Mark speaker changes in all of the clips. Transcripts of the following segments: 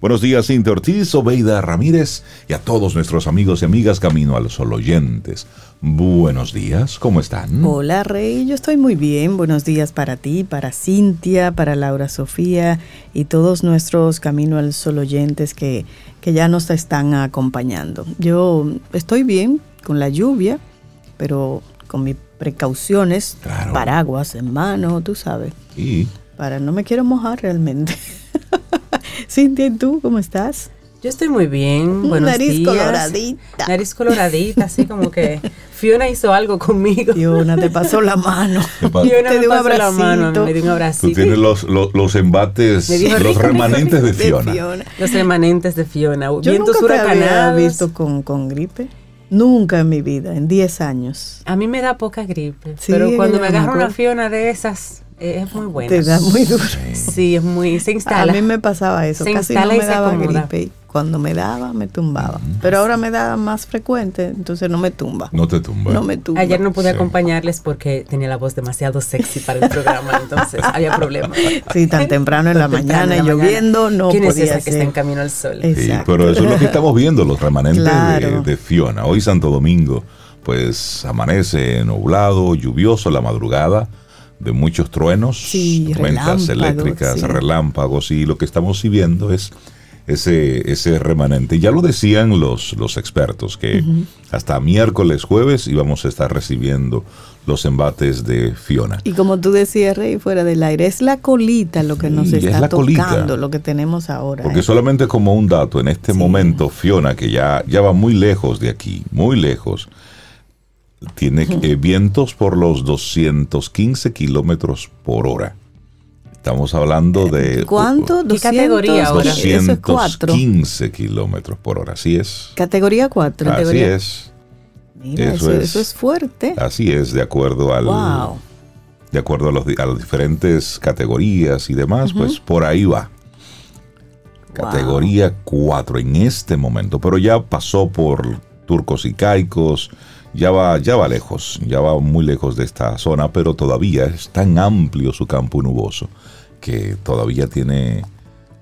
Speaker 1: Buenos días, Cintia Ortiz, Obeida Ramírez y a todos nuestros amigos y amigas Camino a los oyentes. Buenos días, ¿cómo están?
Speaker 2: Hola, Rey, yo estoy muy bien. Buenos días para ti, para Cintia, para Laura Sofía y todos nuestros Camino al Sol oyentes que, que ya nos están acompañando. Yo estoy bien con la lluvia, pero con mis precauciones, paraguas en mano, tú sabes.
Speaker 1: Y
Speaker 2: para no me quiero mojar realmente. Cintia, ¿y tú cómo estás?
Speaker 3: Yo estoy muy bien. Buenos
Speaker 2: Nariz coloradita.
Speaker 3: Nariz coloradita, así como que Fiona hizo algo conmigo.
Speaker 2: Fiona te pasó la mano.
Speaker 3: Fiona te dio un pasó la mano, me dio un abracito.
Speaker 1: Tú tienes los, los, embates, los remanentes de Fiona.
Speaker 3: Los remanentes de Fiona.
Speaker 2: Yo Vientos nunca te había visto con, con gripe. Nunca en mi vida, en 10 años.
Speaker 3: A mí me da poca gripe, pero cuando me agarra una Fiona de esas, es muy buena.
Speaker 2: Te da muy duro.
Speaker 3: Sí, es muy, se instala.
Speaker 2: A mí me pasaba eso, se casi no me daba gripe. Cuando me daba, me tumbaba. Pero ahora me da más frecuente, entonces no me tumba.
Speaker 1: No te tumba.
Speaker 2: No me tumba.
Speaker 3: Ayer no pude acompañarles porque tenía la voz demasiado sexy para el programa, entonces había problemas.
Speaker 2: Sí, tan temprano en la mañana, lloviendo, no
Speaker 3: ¿Quién
Speaker 2: podía
Speaker 3: es esa que está en camino al sol?
Speaker 1: Sí, pero eso es lo que estamos viendo, los remanentes de, de Fiona. Hoy Santo Domingo, pues amanece nublado, lluvioso la madrugada de muchos truenos, tormentas eléctricas, relámpagos y lo que estamos viendo es ese, ese remanente. Ya lo decían los, los expertos, que hasta miércoles, jueves íbamos a estar recibiendo los embates de Fiona.
Speaker 2: Y como tú decías, Rey, fuera del aire, es la colita lo que nos está tocando, lo que tenemos ahora.
Speaker 1: Porque
Speaker 2: ¿eh?
Speaker 1: solamente como un dato, en este momento Fiona, que ya, ya va muy lejos de aquí, muy lejos, tiene eh, vientos por los 215 kilómetros por hora. Estamos hablando de...
Speaker 2: ¿Cuánto?
Speaker 3: ¿Qué categoría ahora?
Speaker 1: 215 kilómetros por hora, así es.
Speaker 2: Categoría 4.
Speaker 1: Así es.
Speaker 2: Mira, eso, es, fuerte.
Speaker 1: Así es, de acuerdo al...
Speaker 2: Wow.
Speaker 1: De acuerdo a, los, a las diferentes categorías y demás, pues por ahí va. Categoría 4 en este momento, pero ya pasó por turcos y caicos, ya va, ya va lejos, ya va muy lejos de esta zona, pero todavía es tan amplio su campo nuboso que todavía tiene,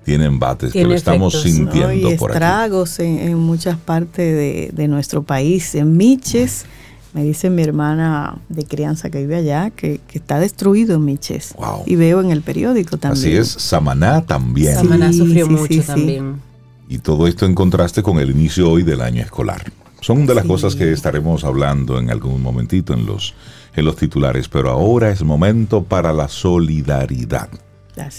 Speaker 1: tiene embates que lo estamos sintiendo
Speaker 2: y
Speaker 1: por
Speaker 2: estragos En, muchas partes de, nuestro país. En Miches, me dice mi hermana de crianza que vive allá, que, está destruido Miches. Y veo en el periódico también.
Speaker 1: Así es, Samaná también.
Speaker 3: Samaná sufrió mucho también.
Speaker 1: Y todo esto en contraste con el inicio hoy del año escolar. Son de las cosas que estaremos hablando en algún momentito en los, en los titulares, pero ahora es momento para la solidaridad.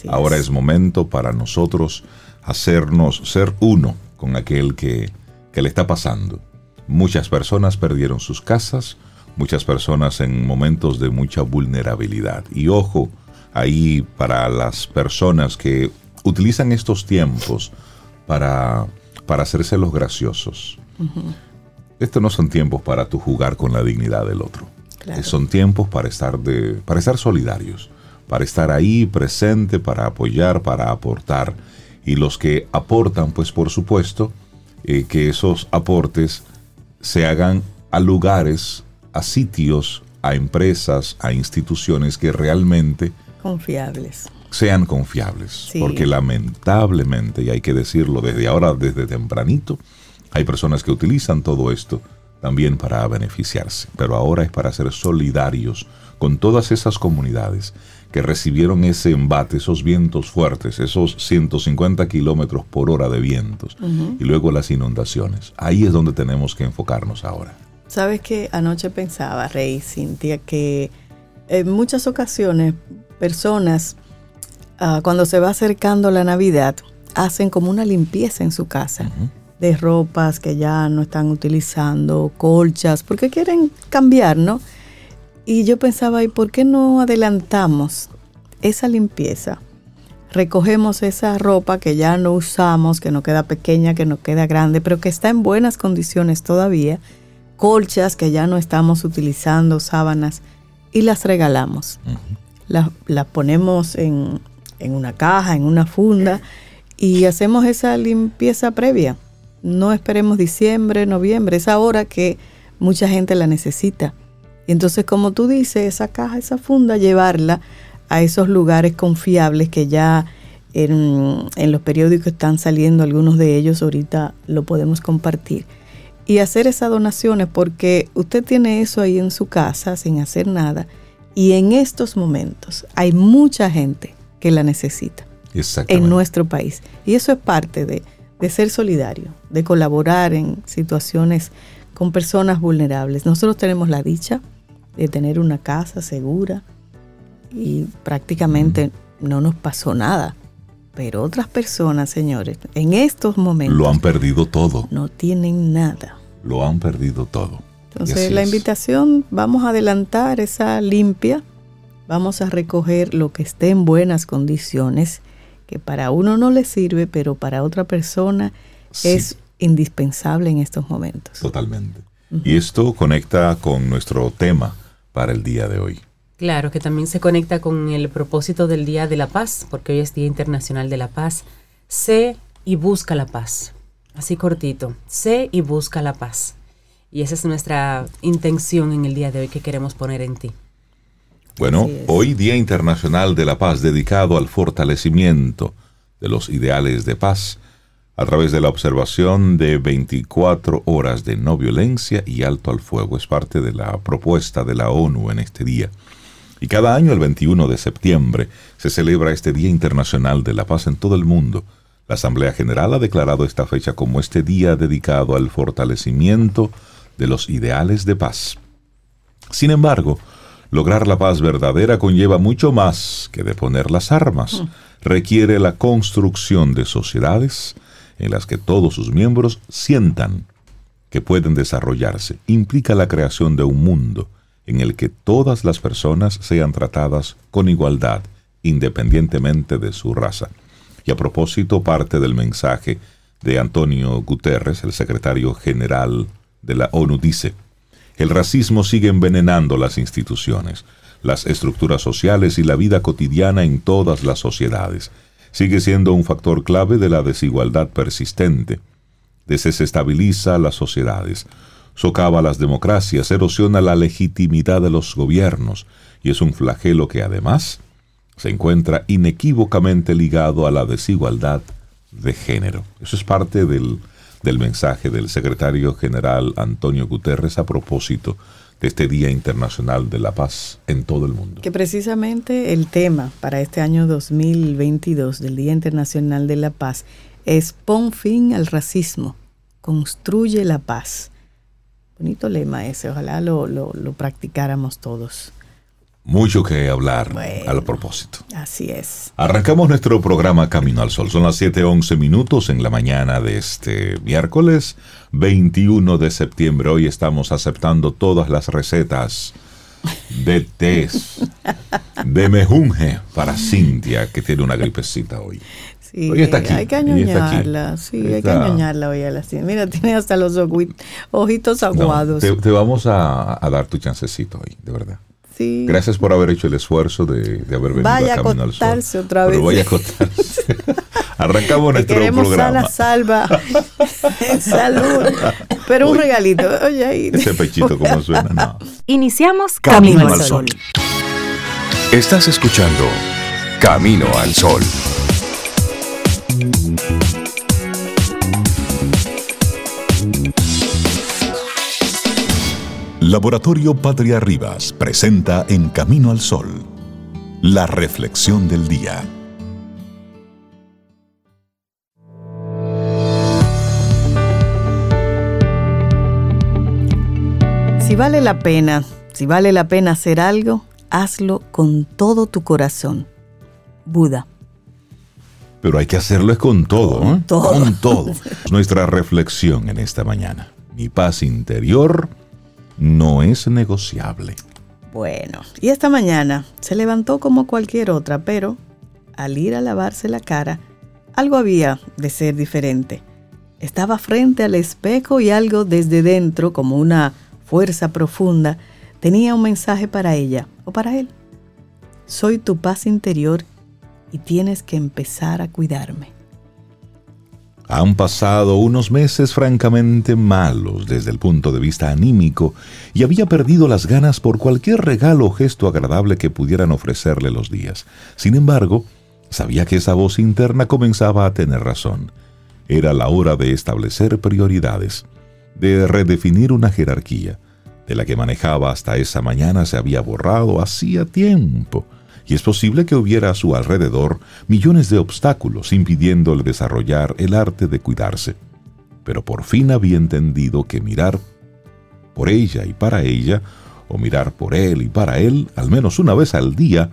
Speaker 1: ahora es. momento para nosotros hacernos ser uno con aquel que, que le está pasando. Muchas personas perdieron sus casas, muchas personas en momentos de mucha vulnerabilidad. Y ojo, ahí para las personas que utilizan estos tiempos para, para hacerse los graciosos. Estos no son tiempos para tú jugar con la dignidad del otro. Son tiempos para estar, de, para estar solidarios, para estar ahí presente, para apoyar, para aportar. Y los que aportan, pues por supuesto, eh, que esos aportes se hagan a lugares, a sitios, a empresas, a instituciones que realmente...
Speaker 2: Confiables.
Speaker 1: Sean confiables. Porque lamentablemente, y hay que decirlo desde ahora, desde tempranito, hay personas que utilizan todo esto también para beneficiarse, pero ahora es para ser solidarios con todas esas comunidades que recibieron ese embate, esos vientos fuertes, esos 150 kilómetros por hora de vientos y luego las inundaciones. Ahí es donde tenemos que enfocarnos ahora.
Speaker 2: Sabes que anoche pensaba, Rey, Cintia, que en muchas ocasiones personas, ah, cuando se va acercando la Navidad, hacen como una limpieza en su casa de ropas que ya no están utilizando, colchas, porque quieren cambiar, ¿no? Y yo pensaba, ¿y por qué no adelantamos esa limpieza? Recogemos esa ropa que ya no usamos, que no queda pequeña, que no queda grande, pero que está en buenas condiciones todavía, colchas que ya no estamos utilizando, sábanas, y las regalamos. las, ponemos en, en una caja, en una funda, y hacemos esa limpieza previa no esperemos diciembre, noviembre, es ahora que mucha gente la necesita. Y entonces, como tú dices, esa caja, esa funda, llevarla a esos lugares confiables que ya En, en los periódicos están saliendo algunos de ellos, ahorita lo podemos compartir. Y hacer esas donaciones porque usted tiene eso ahí en su casa sin hacer nada y en estos momentos hay mucha gente que la necesita en nuestro país. Y eso es parte de, de ser solidario, de colaborar en situaciones con personas vulnerables. Nosotros tenemos la dicha de tener una casa segura y prácticamente no nos pasó nada. Pero otras personas, señores, en estos momentos...
Speaker 1: Lo han perdido todo.
Speaker 2: No tienen nada.
Speaker 1: Lo han perdido todo.
Speaker 2: Entonces la invitación, vamos a adelantar esa limpia, vamos a recoger lo que esté en buenas condiciones, que para uno no le sirve, pero para otra persona es indispensable en estos momentos.
Speaker 1: Totalmente. Y esto conecta con nuestro tema para el día de hoy.
Speaker 3: Claro, que también se conecta con el propósito del Día de la Paz, porque hoy es Día Internacional de la Paz. Sé y busca la paz. Así cortito. Sé y busca la paz. Y esa es nuestra intención en el día de hoy que queremos poner en ti.
Speaker 1: Bueno, hoy Día Internacional de la Paz dedicado al fortalecimiento de los ideales de paz a través de la observación de 24 horas de no violencia y alto al fuego. Es parte de la propuesta de la ONU en este día. Y cada año, el 21 de septiembre, se celebra este Día Internacional de la Paz en todo el mundo. La Asamblea General ha declarado esta fecha como este día dedicado al fortalecimiento de los ideales de paz. Sin embargo, lograr la paz verdadera conlleva mucho más que deponer las armas. Mm. Requiere la construcción de sociedades en las que todos sus miembros sientan que pueden desarrollarse. Implica la creación de un mundo en el que todas las personas sean tratadas con igualdad, independientemente de su raza. Y a propósito, parte del mensaje de Antonio Guterres, el secretario general de la ONU dice, el racismo sigue envenenando las instituciones, las estructuras sociales y la vida cotidiana en todas las sociedades. Sigue siendo un factor clave de la desigualdad persistente. Desestabiliza las sociedades, socava las democracias, erosiona la legitimidad de los gobiernos y es un flagelo que además se encuentra inequívocamente ligado a la desigualdad de género. Eso es parte del del mensaje del secretario general Antonio Guterres a propósito de este Día Internacional de la Paz en todo el mundo.
Speaker 2: Que precisamente el tema para este año 2022 del Día Internacional de la Paz es pon fin al racismo, construye la paz. Bonito lema ese, ojalá lo, lo, lo practicáramos todos.
Speaker 1: Mucho que hablar al propósito.
Speaker 2: Así es.
Speaker 1: Arrancamos nuestro programa Camino al Sol. Son las 7:11 minutos en la mañana de este miércoles 21 de septiembre. Hoy estamos aceptando todas las recetas de test de mejunje para Cintia, que tiene una gripecita hoy.
Speaker 2: Sí, hoy está aquí. Hay que añoñarla, sí, hay que añoñarla hoy a la Cintia. Mira, tiene hasta los ojitos aguados.
Speaker 1: te, vamos a, a dar tu chancecito hoy, de verdad. Gracias por haber hecho el esfuerzo de, haber venido
Speaker 2: vaya
Speaker 1: a Camino al Sol.
Speaker 2: otra vez.
Speaker 1: Pero vaya a acostarse. Arrancamos nuestro
Speaker 2: queremos
Speaker 1: programa.
Speaker 2: salva. Salud. Pero un regalito. Oye, ahí.
Speaker 1: Ese pechito como suena. No.
Speaker 4: Iniciamos Camino, al Sol. Estás escuchando Camino al Sol. Laboratorio Patria Rivas presenta En Camino al Sol, la reflexión del día.
Speaker 2: Si vale la pena, si vale la pena hacer algo, hazlo con todo tu corazón. Buda.
Speaker 1: Pero hay que hacerlo con todo, ¿eh? todo. Con todo. Nuestra reflexión en esta mañana. Mi paz interior no es negociable.
Speaker 2: Bueno, y esta mañana se levantó como cualquier otra, pero al ir a lavarse la cara, algo había de ser diferente. Estaba frente al espejo y algo desde dentro, como una fuerza profunda, tenía un mensaje para ella o para él. Soy tu paz interior y tienes que empezar a cuidarme.
Speaker 1: Han pasado unos meses francamente malos desde el punto de vista anímico y había perdido las ganas por cualquier regalo o gesto agradable que pudieran ofrecerle los días. Sin embargo, Sabía que esa voz interna comenzaba a tener razón. Era la hora de establecer prioridades, de redefinir una jerarquía, de la que manejaba hasta esa mañana se había borrado hacía tiempo, y es posible que hubiera a su alrededor millones de obstáculos impidiéndole desarrollar el arte de cuidarse. Pero por fin había entendido que mirar por ella y para ella, o mirar por él y para él, al menos una vez al día,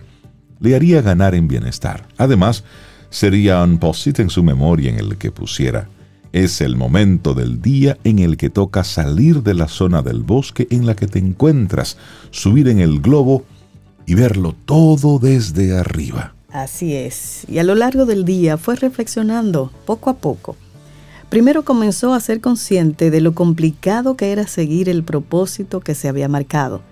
Speaker 1: le haría ganar en bienestar. Además, sería un post en su memoria en el que pusiera, es el momento del día en el que toca salir de la zona del bosque en la que te encuentras, subir en el globo y verlo todo desde arriba.
Speaker 2: Así es, y a lo largo del día fue reflexionando poco a poco. Primero comenzó a ser consciente de lo complicado que era seguir el propósito que se había marcado.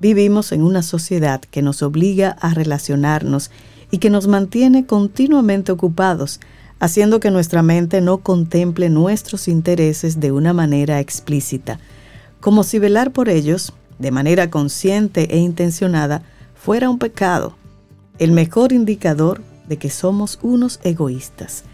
Speaker 2: Vivimos en una sociedad que nos obliga a relacionarnos y que nos mantiene continuamente ocupados, haciendo que nuestra mente no contemple nuestros intereses de una manera explícita, como si velar por ellos, de manera consciente e intencionada, fuera un pecado, el mejor indicador de que somos unos egoístas.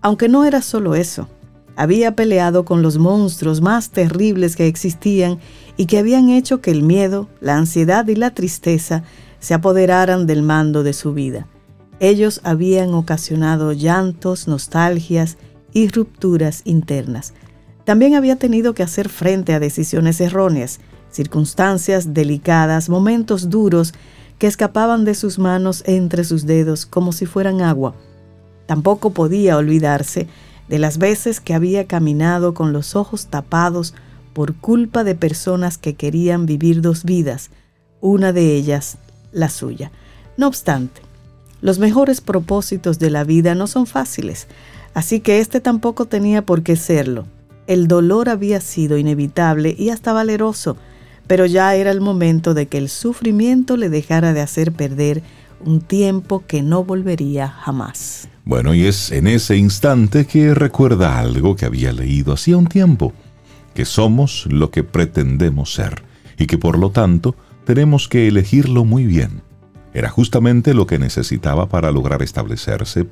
Speaker 2: Aunque no era solo eso, había peleado con los monstruos más terribles que existían y que habían hecho que el miedo, la ansiedad y la tristeza se apoderaran del mando de su vida. Ellos habían ocasionado llantos, nostalgias y rupturas internas. También había tenido que hacer frente a decisiones erróneas, circunstancias delicadas, momentos duros que escapaban de sus manos entre sus dedos como si fueran agua. Tampoco podía olvidarse de las veces que había caminado con los ojos tapados por culpa de personas que querían vivir dos vidas, una de ellas la suya. No obstante, los mejores propósitos de la vida no son fáciles, así que este tampoco tenía por qué serlo. El dolor había sido inevitable y hasta valeroso, pero ya era el momento de que el sufrimiento le dejara de hacer perder un tiempo que no volvería jamás.
Speaker 1: Bueno, y es en ese instante que recuerda algo que había leído hacía un tiempo, que somos lo que pretendemos ser y que por lo tanto tenemos que elegirlo muy bien. Era justamente lo que necesitaba para lograr establecerse,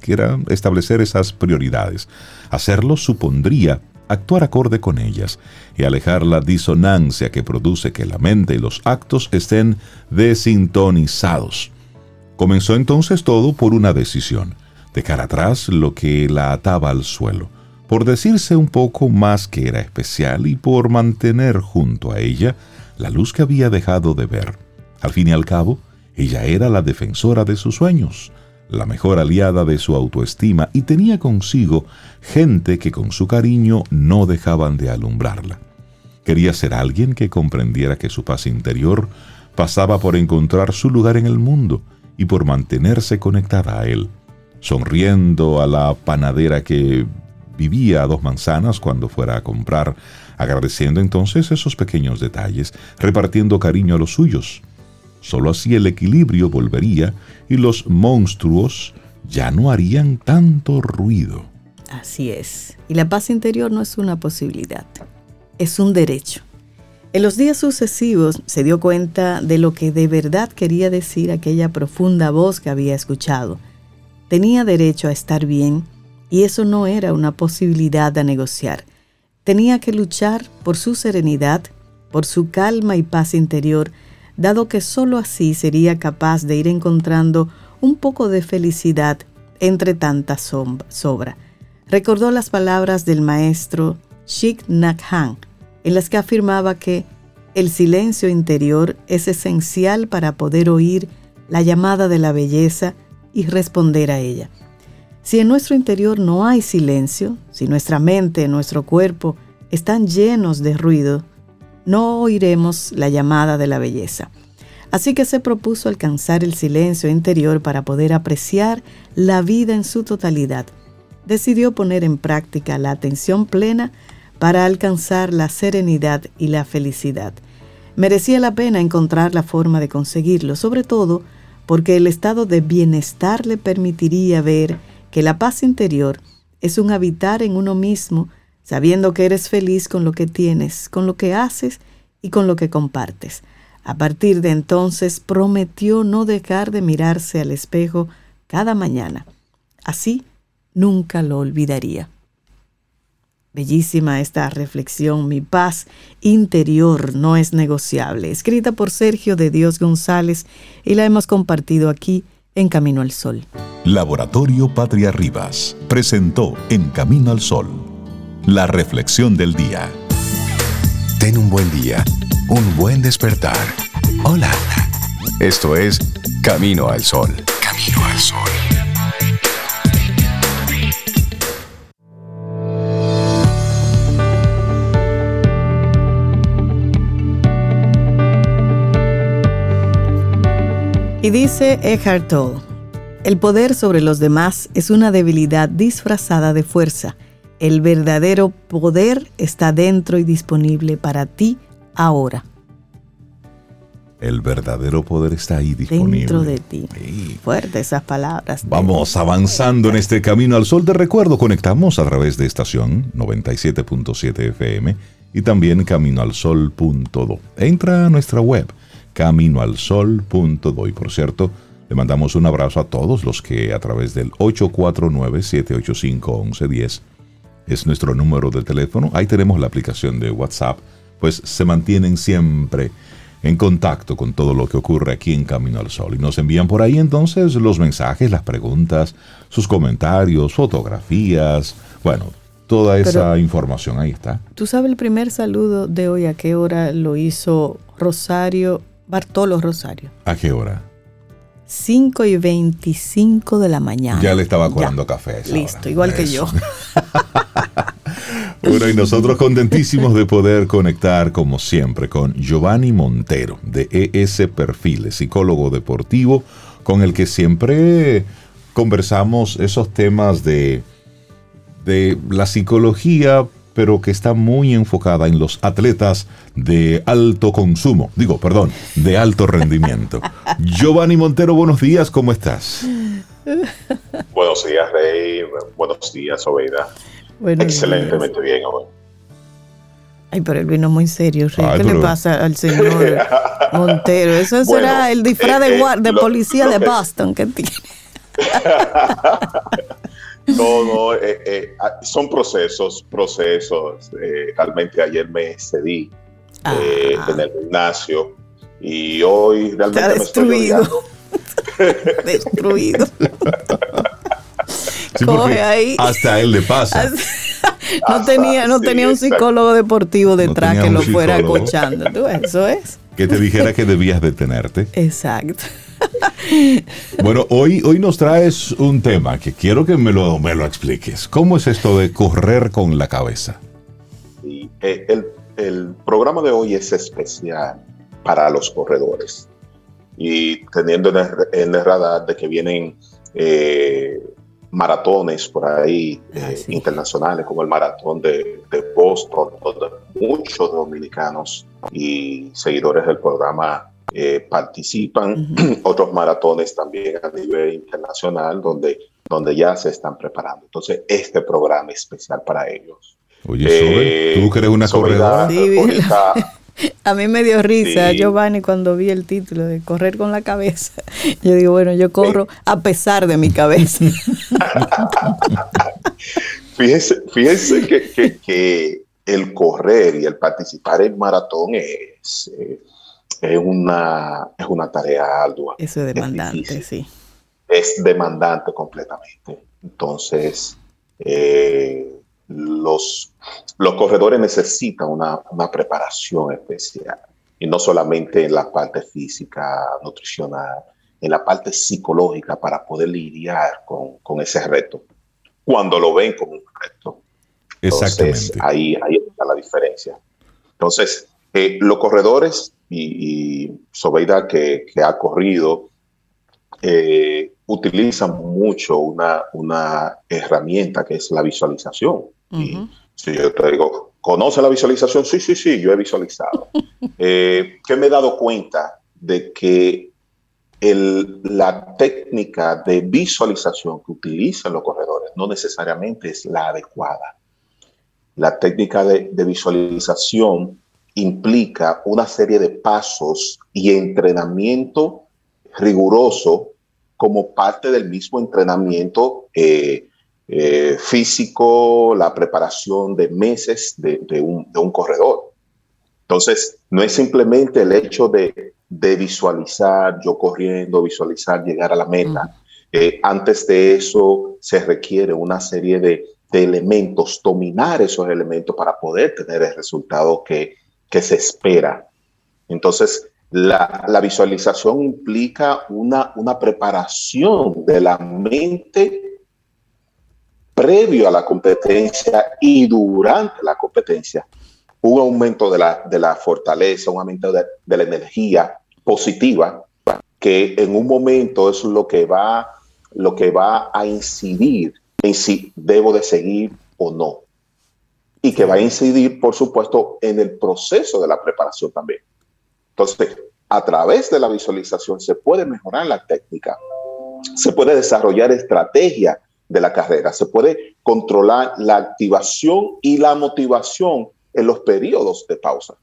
Speaker 1: que era establecer esas prioridades. Hacerlo supondría actuar acorde con ellas y alejar la disonancia que produce que la mente y los actos estén desintonizados. Comenzó entonces todo por una decisión, dejar atrás lo que la ataba al suelo, por decirse un poco más que era especial y por mantener junto a ella la luz que había dejado de ver. Al fin y al cabo, ella era la defensora de sus sueños, la mejor aliada de su autoestima y tenía consigo gente que con su cariño no dejaban de alumbrarla. Quería ser alguien que comprendiera que su paz interior pasaba por encontrar su lugar en el mundo y por mantenerse conectada a él, sonriendo a la panadera que vivía a dos manzanas cuando fuera a comprar, agradeciendo entonces esos pequeños detalles, repartiendo cariño a los suyos, Solo así el equilibrio volvería y los monstruos ya no harían tanto ruido.
Speaker 2: Así es. Y la paz interior no es una posibilidad, es un derecho. En los días sucesivos se dio cuenta de lo que de verdad quería decir aquella profunda voz que había escuchado. Tenía derecho a estar bien y eso no era una posibilidad a negociar. Tenía que luchar por su serenidad, por su calma y paz interior, dado que sólo así sería capaz de ir encontrando un poco de felicidad entre tanta sobra. Recordó las palabras del maestro Shik Nak en las que afirmaba que el silencio interior es esencial para poder oír la llamada de la belleza y responder a ella. Si en nuestro interior no hay silencio, si nuestra mente, nuestro cuerpo están llenos de ruido, no oiremos la llamada de la belleza. Así que se propuso alcanzar el silencio interior para poder apreciar la vida en su totalidad. Decidió poner en práctica la atención plena para alcanzar la serenidad y la felicidad. Merecía la pena encontrar la forma de conseguirlo, sobre todo porque el estado de bienestar le permitiría ver que la paz interior es un habitar en uno mismo sabiendo que eres feliz con lo que tienes, con lo que haces y con lo que compartes. A partir de entonces prometió no dejar de mirarse al espejo cada mañana. Así nunca lo olvidaría. Bellísima esta reflexión, mi paz interior no es negociable, escrita por Sergio de Dios González y la hemos compartido aquí en Camino al Sol.
Speaker 4: Laboratorio Patria Rivas presentó En Camino al Sol, la reflexión del día.
Speaker 5: Ten un buen día, un buen despertar. Hola. Esto es Camino al Sol. Camino al Sol.
Speaker 2: Y dice Eckhart Tolle, el poder sobre los demás es una debilidad disfrazada de fuerza. El verdadero poder está dentro y disponible para ti ahora.
Speaker 1: El verdadero poder está ahí disponible.
Speaker 2: Dentro de ti.
Speaker 1: Sí.
Speaker 2: Fuerte esas palabras.
Speaker 1: Vamos avanzando en este camino al sol. Te recuerdo, conectamos a través de estación 97.7 FM y también caminoalsol.do. Entra a nuestra web caminoalsol.do. Y por cierto, le mandamos un abrazo a todos los que a través del 849-785-1110 es nuestro número de teléfono. Ahí tenemos la aplicación de WhatsApp. Pues se mantienen siempre en contacto con todo lo que ocurre aquí en Camino al Sol. Y nos envían por ahí entonces los mensajes, las preguntas, sus comentarios, fotografías, bueno, toda esa
Speaker 2: Pero-
Speaker 1: información ahí está.
Speaker 2: ¿Tú sabes el primer saludo de hoy a qué hora lo hizo Rosario, Bartolo Rosario?
Speaker 1: ¿A qué hora?
Speaker 2: 5 y 25 de la mañana.
Speaker 1: Ya le estaba colando café. a esa
Speaker 2: Listo,
Speaker 1: hora.
Speaker 2: igual que yo.
Speaker 1: Bueno, y nosotros contentísimos de poder conectar, como siempre, con Giovanni Montero, de ES Perfiles, psicólogo deportivo, con el que siempre conversamos esos temas de, de la psicología, pero que está muy enfocada en los atletas de alto consumo, digo, perdón, de alto rendimiento. Giovanni Montero, buenos días, ¿cómo estás?
Speaker 6: Buenos días, Rey. Buenos días, Oveida.
Speaker 2: Buenos
Speaker 6: Excelentemente bien, hoy.
Speaker 2: Ay, pero él vino muy serio, Rey.
Speaker 1: Ay,
Speaker 2: ¿Qué le pasa al señor Montero? Eso
Speaker 6: Bueno,
Speaker 2: será el disfraz de,
Speaker 6: eh, eh,
Speaker 2: de
Speaker 6: lo-
Speaker 2: policía
Speaker 6: lo
Speaker 2: de
Speaker 6: que-
Speaker 2: Boston que tiene.
Speaker 6: No, no, eh, eh, ah, son procesos, procesos. Eh, realmente ayer me excedí eh,
Speaker 2: Ah.
Speaker 6: en el gimnasio y hoy realmente
Speaker 2: Está
Speaker 6: me estoy
Speaker 2: destruido.
Speaker 6: odiando.
Speaker 2: Destruido.
Speaker 1: Sí,
Speaker 2: Coge
Speaker 1: porque
Speaker 2: ahí.
Speaker 1: Hasta él le pasa.
Speaker 2: no
Speaker 6: Hasta-
Speaker 2: tenía, no
Speaker 6: sí,
Speaker 2: tenía un
Speaker 6: exacto.
Speaker 2: psicólogo deportivo detrás que lo fuera escuchando. ¿Tú, eso es.
Speaker 1: Que te dijera que debías detenerte.
Speaker 2: Exacto.
Speaker 1: Bueno, hoy, hoy nos traes un tema que quiero que me lo, me lo expliques. ¿Cómo es esto de correr con la cabeza?
Speaker 6: Eh, el, el programa de hoy es especial para los corredores. Y teniendo en el, en el radar de que vienen eh, maratones por ahí
Speaker 2: Ah,
Speaker 6: eh,
Speaker 2: sí.
Speaker 6: internacionales, como el maratón de, de Boston, donde muchos dominicanos y seguidores del programa eh, participan. Otros maratones también a nivel internacional, donde, donde ya se están preparando. Entonces, este programa es especial para ellos.
Speaker 1: Oye, Sobe,
Speaker 6: Eh,
Speaker 1: tú que eres una corredora.
Speaker 2: Sí, vi-
Speaker 6: ahorita-
Speaker 2: A mí me dio risa,
Speaker 6: Sí.
Speaker 2: Giovanni, cuando vi el título de correr con la cabeza. Yo digo, bueno, yo corro a pesar de mi cabeza.
Speaker 6: Fíjense, fíjense que, que- que el correr y el participar en maratón es, eh, es, una, es una tarea ardua.
Speaker 2: Eso es demandante, sí.
Speaker 6: Es demandante completamente. Entonces, eh, los, los corredores necesitan una, una preparación especial. Y no solamente en la parte física, nutricional, en la parte psicológica para poder lidiar con, con ese reto. Cuando lo ven como un reto. Entonces,
Speaker 1: Exactamente.
Speaker 6: ahí, ahí está la diferencia. Entonces, eh, los corredores y, y Sobeida que, que ha corrido eh, utilizan mucho una, una herramienta que es la visualización. Y si yo te digo, ¿conoce la visualización? Sí, sí, sí, yo he visualizado. eh, que me he dado cuenta de que el- la técnica de visualización que utilizan los corredores no necesariamente es la adecuada. La técnica de, de visualización implica una serie de pasos y entrenamiento riguroso como parte del mismo entrenamiento eh, eh, físico, la preparación de meses de, un, de, un, corredor. Entonces, no es simplemente el hecho de, de visualizar yo corriendo, visualizar llegar a la meta. Eh, antes de eso, se requiere una serie de, de, elementos, dominar esos elementos para poder tener el resultado que, que se espera. Entonces, la, visualización implica una, una preparación de la mente previo a la competencia y durante la competencia. Un aumento de la, de la fortaleza, un aumento de, de la energía positiva, que en un momento es lo que va, lo que va a incidir en si debo de seguir o no. Y que va a incidir, por supuesto, en el proceso de la preparación también. Entonces, a través de la visualización se puede mejorar la técnica, se puede desarrollar estrategia de la carrera, se puede controlar la activación y la motivación en los periodos de pausa.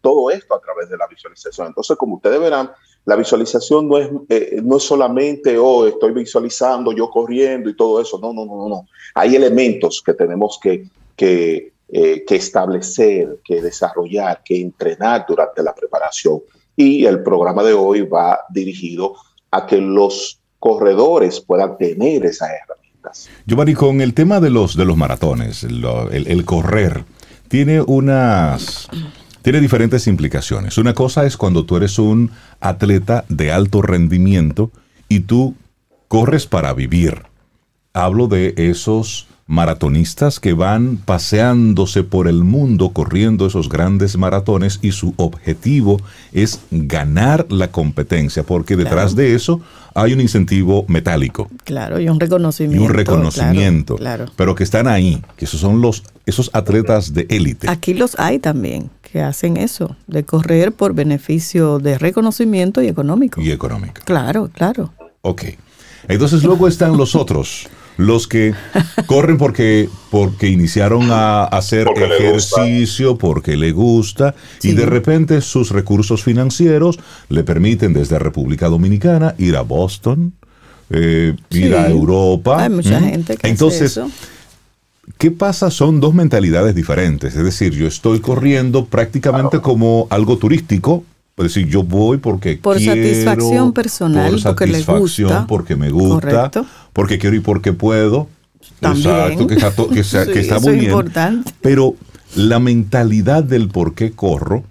Speaker 6: Todo esto a través de la visualización. Entonces, como ustedes verán, la visualización no es, eh, no es solamente, oh, estoy visualizando, yo corriendo y todo eso. No, no, no, no. Hay elementos que tenemos que, que eh, que establecer, que desarrollar, que entrenar durante la preparación. Y el programa de hoy va dirigido a que los corredores puedan tener esas herramientas.
Speaker 1: Giovanni, con el tema de los, de los maratones, el, el correr, tiene unas... Tiene diferentes implicaciones. Una cosa es cuando tú eres un atleta de alto rendimiento y tú corres para vivir. Hablo de esos maratonistas que van paseándose por el mundo corriendo esos grandes maratones y su objetivo es ganar la competencia, porque detrás de eso hay un incentivo metálico.
Speaker 2: Claro, y un reconocimiento.
Speaker 1: Y un reconocimiento. Claro, Pero que están ahí, que esos son los, esos atletas de élite.
Speaker 2: Aquí los hay también, que hacen eso, de correr por beneficio de reconocimiento y económico.
Speaker 1: Y económico.
Speaker 2: Claro, claro.
Speaker 1: Ok. Entonces luego están los otros los que corren porque, porque iniciaron a hacer ejercicio, porque le gusta, y de repente sus recursos financieros le permiten desde República Dominicana ir a Boston, eh, ir a Europa.
Speaker 2: Hay mucha gente que
Speaker 1: Entonces,
Speaker 2: hace eso.
Speaker 1: ¿qué pasa? Son dos mentalidades diferentes. Es decir, yo estoy corriendo prácticamente como algo turístico, es decir, yo voy porque
Speaker 2: por satisfacción personal,
Speaker 1: por
Speaker 2: porque gusta,
Speaker 1: porque me gusta,
Speaker 2: Correcto.
Speaker 1: porque quiero y porque puedo.
Speaker 2: También.
Speaker 1: Exacto, que está, que sea- que está muy
Speaker 2: es
Speaker 1: bien.
Speaker 2: importante.
Speaker 1: Pero la mentalidad del por qué corro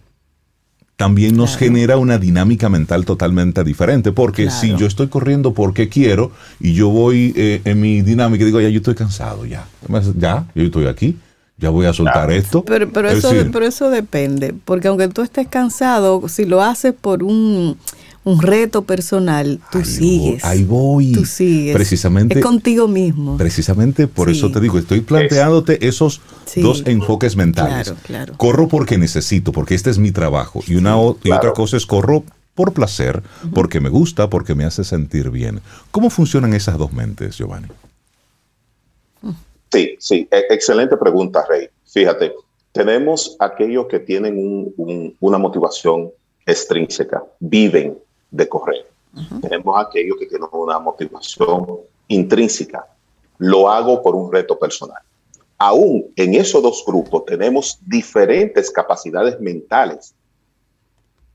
Speaker 1: también nos
Speaker 2: Claro.
Speaker 1: genera una dinámica mental totalmente diferente. Porque
Speaker 2: Claro.
Speaker 1: si yo estoy corriendo porque quiero y yo voy eh, en mi dinámica y digo, ya yo estoy cansado, ya. Ya, yo estoy aquí, ya voy a soltar esto.
Speaker 2: Pero, pero,
Speaker 1: Es
Speaker 2: eso,
Speaker 1: decir,
Speaker 2: pero eso depende, porque aunque tú estés cansado, si lo haces por un, un reto personal, tú
Speaker 1: ahí
Speaker 2: sigues.
Speaker 1: voy, Ahí voy.
Speaker 2: Tú sigues.
Speaker 1: Precisamente.
Speaker 2: Es contigo mismo.
Speaker 1: Precisamente por
Speaker 2: Sí.
Speaker 1: eso te digo, estoy planteándote esos
Speaker 2: Sí.
Speaker 1: dos enfoques mentales.
Speaker 2: Claro, claro.
Speaker 1: Corro porque necesito, porque este es mi trabajo. Y una y otra cosa es corro por placer, porque me gusta, porque me hace sentir bien. ¿Cómo funcionan esas dos mentes, Giovanni?
Speaker 6: Sí, sí, e- excelente pregunta, Rey. Fíjate, tenemos aquellos que tienen un- un- una motivación extrínseca, viven de correr. Tenemos aquellos que tienen una motivación intrínseca. Lo hago por un reto personal. Aún en esos dos grupos tenemos diferentes capacidades mentales.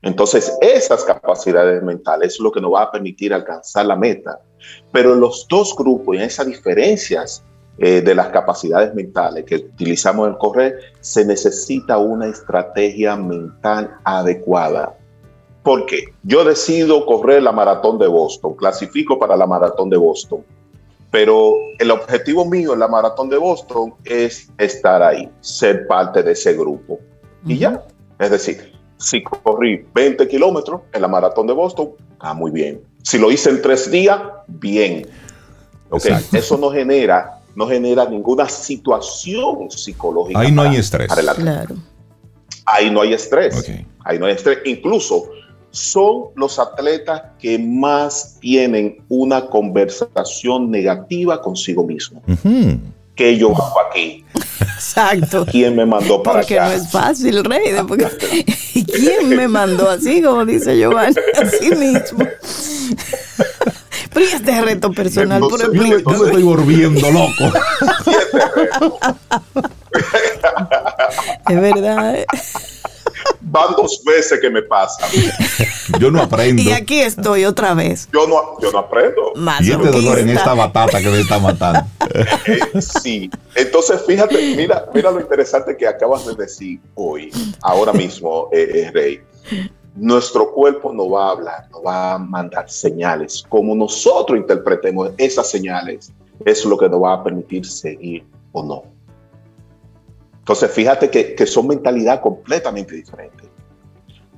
Speaker 6: Entonces, esas capacidades mentales es lo que nos va a permitir alcanzar la meta. Pero en los dos grupos, y en esas diferencias eh, de las capacidades mentales que utilizamos en correr, se necesita una estrategia mental adecuada. ¿Por qué? Yo decido correr la maratón de Boston, clasifico para la maratón de Boston, pero el objetivo mío en la maratón de Boston es estar ahí, ser parte de ese grupo. Y ya, es decir, si corrí 20 kilómetros en la maratón de Boston, ah, muy bien. Si lo hice en tres días, bien. Ok,
Speaker 1: Exacto.
Speaker 6: Eso no genera, no genera ninguna situación psicológica.
Speaker 1: Ahí no
Speaker 6: para-
Speaker 1: hay estrés.
Speaker 6: para el atleta.
Speaker 2: Claro.
Speaker 6: Ahí no hay estrés. Ahí no hay estrés. Incluso son los atletas que más tienen una conversación negativa consigo mismo.
Speaker 1: Ujú.
Speaker 6: Que yo hago aquí.
Speaker 2: Exacto.
Speaker 6: ¿Quién me mandó para
Speaker 2: Porque
Speaker 6: acá?
Speaker 2: no es fácil, Rey. porque- ¿Y quién me mandó así, como dice Giovanni? Así mismo. Pero este reto personal, por
Speaker 1: Yo, me- yo me estoy volviendo loco.
Speaker 2: es verdad. ¿eh?
Speaker 6: Van dos veces que me pasa.
Speaker 1: Yo no aprendo.
Speaker 2: Y aquí estoy otra vez.
Speaker 6: Yo no, yo no aprendo.
Speaker 2: Más
Speaker 1: Y este dolor en esta batata que me está matando.
Speaker 6: Sí. Entonces, fíjate, mira, mira lo interesante que acabas de decir hoy, ahora mismo, eh, eh, Rey. Nuestro cuerpo no va a hablar, no va a mandar señales. Como nosotros interpretemos esas señales, es lo que nos va a permitir seguir o no. Entonces, fíjate que, que son mentalidad completamente diferentes.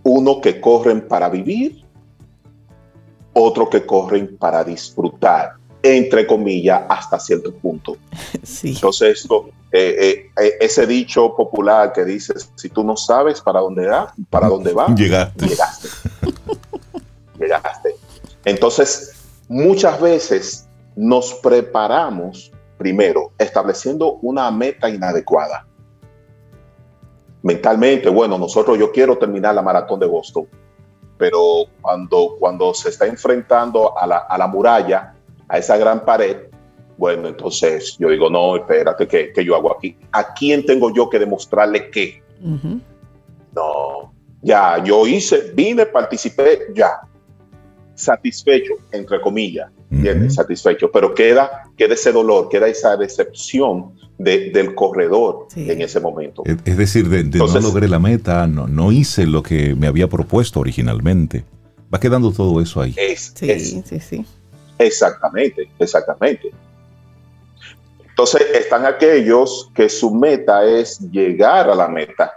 Speaker 6: Uno que corren para vivir, otro que corren para disfrutar, entre comillas, hasta cierto punto.
Speaker 2: Sí.
Speaker 6: Entonces, esto, eh, eh, eh, ese dicho popular que dice, si tú no sabes para dónde va, para dónde va,
Speaker 1: Llegaste.
Speaker 6: llegaste. llegaste. Entonces, muchas veces nos preparamos primero estableciendo una meta inadecuada. Mentalmente, bueno, nosotros yo quiero terminar la maratón de Boston, pero cuando, cuando se está enfrentando a la, a la muralla, a esa gran pared, bueno, entonces yo digo, no, espérate, ¿qué, qué yo hago aquí? ¿A quién tengo yo que demostrarle qué? No, ya, yo hice, vine, participé, ya. Satisfecho, entre comillas.
Speaker 1: Ujú.
Speaker 6: Satisfecho, pero queda, queda ese dolor, queda esa decepción de- del corredor
Speaker 2: Sí.
Speaker 6: en ese momento.
Speaker 1: Es es decir, de, de
Speaker 6: Entonces-
Speaker 1: no logré la meta, no, no hice lo que me había propuesto originalmente. Va quedando todo eso ahí.
Speaker 6: Es,
Speaker 2: Sí,
Speaker 6: es-
Speaker 2: sí, sí.
Speaker 6: exactamente, exactamente. Entonces están aquellos que su meta es llegar a la meta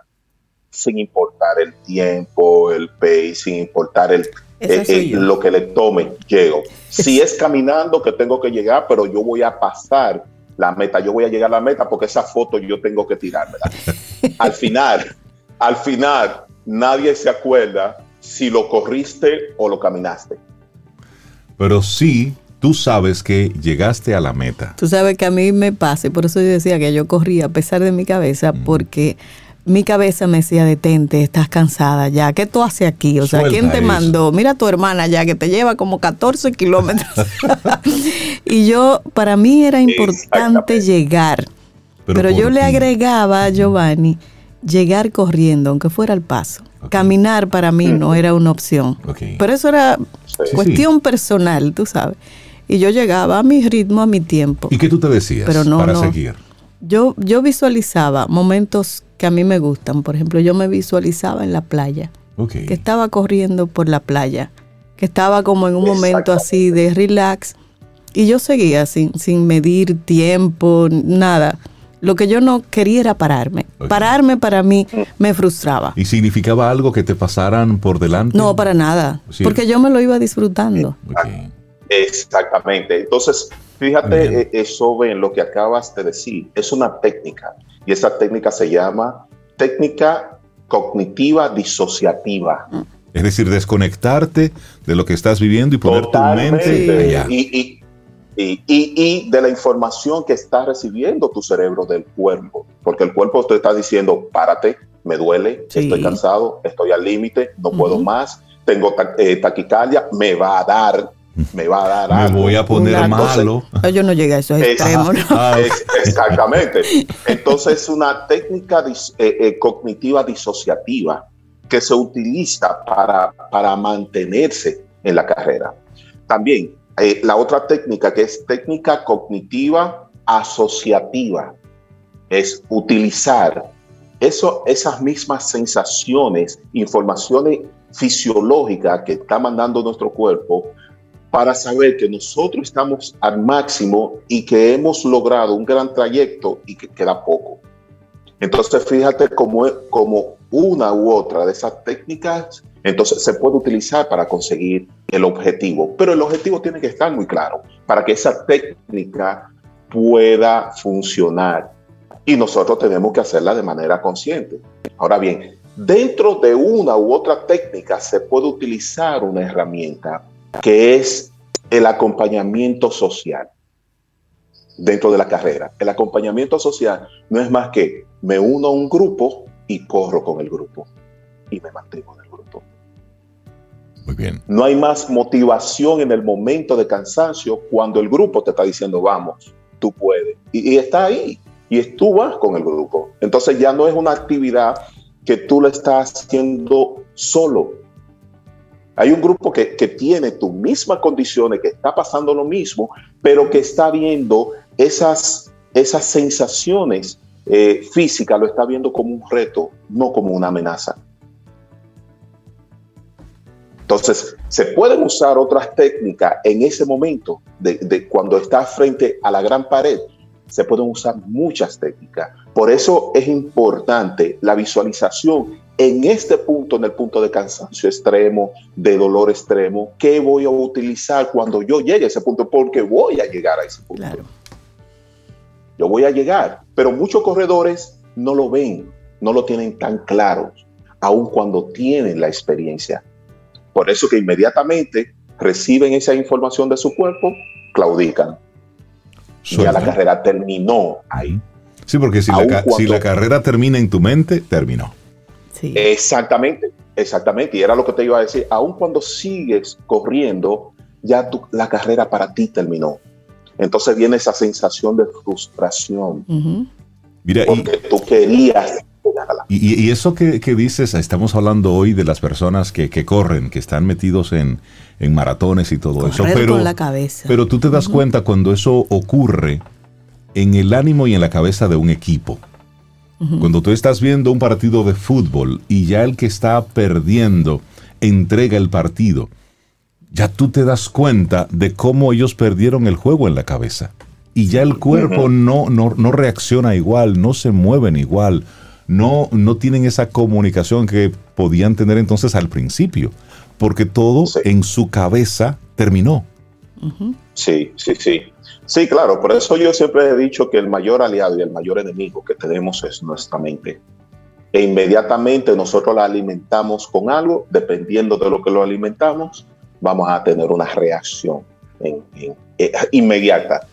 Speaker 6: sin importar el tiempo, el pace, sin importar el, eh, eh, lo que le tome, llego. Si es caminando que tengo que llegar, pero yo voy a pasar la meta, yo voy a llegar a la meta porque esa foto yo tengo que tirármela. al final, al final, nadie se acuerda si lo corriste o lo caminaste.
Speaker 1: Pero sí, tú sabes que llegaste a la meta.
Speaker 2: Tú sabes que a mí me pasa, y por eso yo decía que yo corría a pesar de mi cabeza, porque mi cabeza me decía, detente, estás cansada ya, ¿qué tú haces aquí? O sea,
Speaker 1: Suelta
Speaker 2: ¿quién te
Speaker 1: eso.
Speaker 2: mandó? Mira a tu hermana ya, que te lleva como 14 kilómetros. y yo, para mí era importante llegar, pero,
Speaker 1: ¿por
Speaker 2: yo le agregaba a Giovanni llegar corriendo, aunque fuera al paso. Caminar para mí no era una opción. Pero eso era
Speaker 6: Sí.
Speaker 2: cuestión personal, tú sabes. Y yo llegaba a mi ritmo, a mi tiempo.
Speaker 1: ¿Y qué tú te decías
Speaker 2: Pero no,
Speaker 1: para
Speaker 2: no.
Speaker 1: seguir?
Speaker 2: Yo, yo visualizaba momentos que a mí me gustan. Por ejemplo, yo me visualizaba en la playa, que estaba corriendo por la playa, que estaba como en un momento así de relax. Y yo seguía sin, sin medir tiempo, nada. Lo que yo no quería era pararme. Pararme para mí me frustraba.
Speaker 1: ¿Y significaba algo que te pasaran por delante?
Speaker 2: No, para nada.
Speaker 1: Sí.
Speaker 2: Porque yo me lo iba disfrutando.
Speaker 1: Ok.
Speaker 6: Exactamente. Entonces, fíjate,
Speaker 1: Bien.
Speaker 6: eh, eso ven lo que acabas de decir. Es una técnica y esa técnica se llama técnica cognitiva disociativa.
Speaker 1: Es decir, desconectarte de lo que estás viviendo y poner tu mente allá.
Speaker 6: Y, y- y- de la información que está recibiendo tu cerebro del cuerpo. Porque el cuerpo te está diciendo, párate, me duele,
Speaker 2: Sí.
Speaker 6: estoy cansado, estoy al límite, no puedo más, tengo ta- eh, taquicardia, me va a dar, me va a dar
Speaker 1: Me
Speaker 6: algo.
Speaker 1: voy a poner
Speaker 2: Una-
Speaker 1: malo.
Speaker 2: No, Yo no llegué a esos
Speaker 6: Es-
Speaker 2: extremos. ¿no?
Speaker 1: Ah,
Speaker 6: Es- exactamente. Entonces, una técnica dis- eh, eh, cognitiva disociativa que se utiliza para, para mantenerse en la carrera. También, eh, la otra técnica que es técnica cognitiva asociativa es utilizar eso, esas mismas sensaciones, informaciones fisiológicas que está mandando nuestro cuerpo para saber que nosotros estamos al máximo y que hemos logrado un gran trayecto y que queda poco. Entonces, fíjate cómo, como una u otra de esas técnicas, entonces se puede utilizar para conseguir el objetivo. Pero el objetivo tiene que estar muy claro para que esa técnica pueda funcionar. Y nosotros tenemos que hacerla de manera consciente. Ahora bien, dentro de una u otra técnica se puede utilizar una herramienta que es el acompañamiento social dentro de la carrera. El acompañamiento social no es más que me uno a un grupo y corro con el grupo y me mantengo en el grupo.
Speaker 1: Muy bien.
Speaker 6: No hay más motivación en el momento de cansancio cuando el grupo te está diciendo, vamos, tú puedes. Y, y está ahí. Y tú vas con el grupo. Entonces ya no es una actividad que tú lo estás haciendo solo. Hay un grupo que, tiene tus mismas condiciones, que está pasando lo mismo, pero que está viendo esas, esas sensaciones eh, físicas, lo está viendo como un reto, no como una amenaza. Entonces, se pueden usar otras técnicas en ese momento, de, de cuando estás frente a la gran pared, se pueden usar muchas técnicas. Por eso es importante la visualización en este punto, en el punto de cansancio extremo, de dolor extremo, ¿qué voy a utilizar cuando yo llegue a ese punto? Porque voy a llegar a ese punto.
Speaker 2: Claro.
Speaker 6: Yo voy a llegar, pero muchos corredores no lo ven, no lo tienen tan claro, aun cuando tienen la experiencia. Por eso que inmediatamente reciben esa información de su cuerpo, claudican. Ya la carrera terminó ahí.
Speaker 1: Sí, porque si la, si la carrera termina en tu mente, terminó.
Speaker 2: Sí.
Speaker 6: Exactamente, exactamente. Y era lo que te iba a decir. Aun cuando sigues corriendo, ya tu- la carrera para ti terminó. Entonces viene esa sensación de frustración
Speaker 2: Ujú.
Speaker 1: Mira, y,
Speaker 6: porque tú querías
Speaker 1: y- y eso que, que dices, estamos hablando hoy de las personas que, que corren, que están metidos en, en maratones y todo eso.
Speaker 2: Correr
Speaker 1: Pero,
Speaker 2: con la cabeza.
Speaker 1: pero tú te das cuenta cuando eso ocurre en el ánimo y en la cabeza de un equipo. Cuando tú estás viendo un partido de fútbol y ya el que está perdiendo entrega el partido, ya tú te das cuenta de cómo ellos perdieron el juego en la cabeza. Y ya el cuerpo no, no, no reacciona igual, no se mueven igual, no, no tienen esa comunicación que podían tener entonces al principio, porque todo
Speaker 6: Sí.
Speaker 1: en su cabeza terminó.
Speaker 6: Sí, sí, sí. Sí, claro. Por eso yo siempre he dicho que el mayor aliado y el mayor enemigo que tenemos es nuestra mente. E inmediatamente nosotros la alimentamos con algo, dependiendo de lo que lo alimentamos, vamos a tener una reacción en- en- eh, inmediata.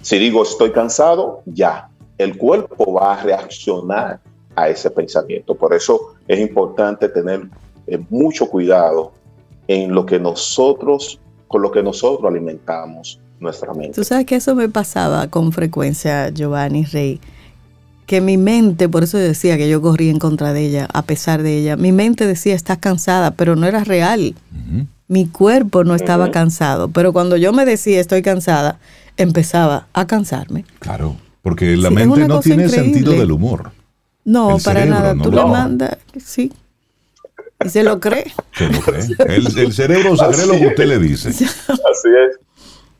Speaker 6: Si digo estoy cansado, ya, el cuerpo va a reaccionar a ese pensamiento. Por eso es importante tener eh, mucho cuidado en lo que nosotros, con lo que nosotros alimentamos nuestra mente.
Speaker 2: Tú sabes que eso me pasaba con frecuencia, Giovanni Rey, que mi mente, por eso decía que yo corría en contra de ella, a pesar de ella, mi mente decía, estás cansada, pero no era real. Mi cuerpo no estaba cansado, pero cuando yo me decía estoy cansada, empezaba a cansarme.
Speaker 1: Claro, porque la
Speaker 2: Sí,
Speaker 1: mente no tiene
Speaker 2: increíble.
Speaker 1: sentido del humor.
Speaker 2: No,
Speaker 1: El
Speaker 2: para nada.
Speaker 1: ¿no?
Speaker 2: Tú le mandas, sí. Y se lo cree.
Speaker 1: Se lo cree. El, el cerebro se cree lo que usted le dice.
Speaker 6: Así es.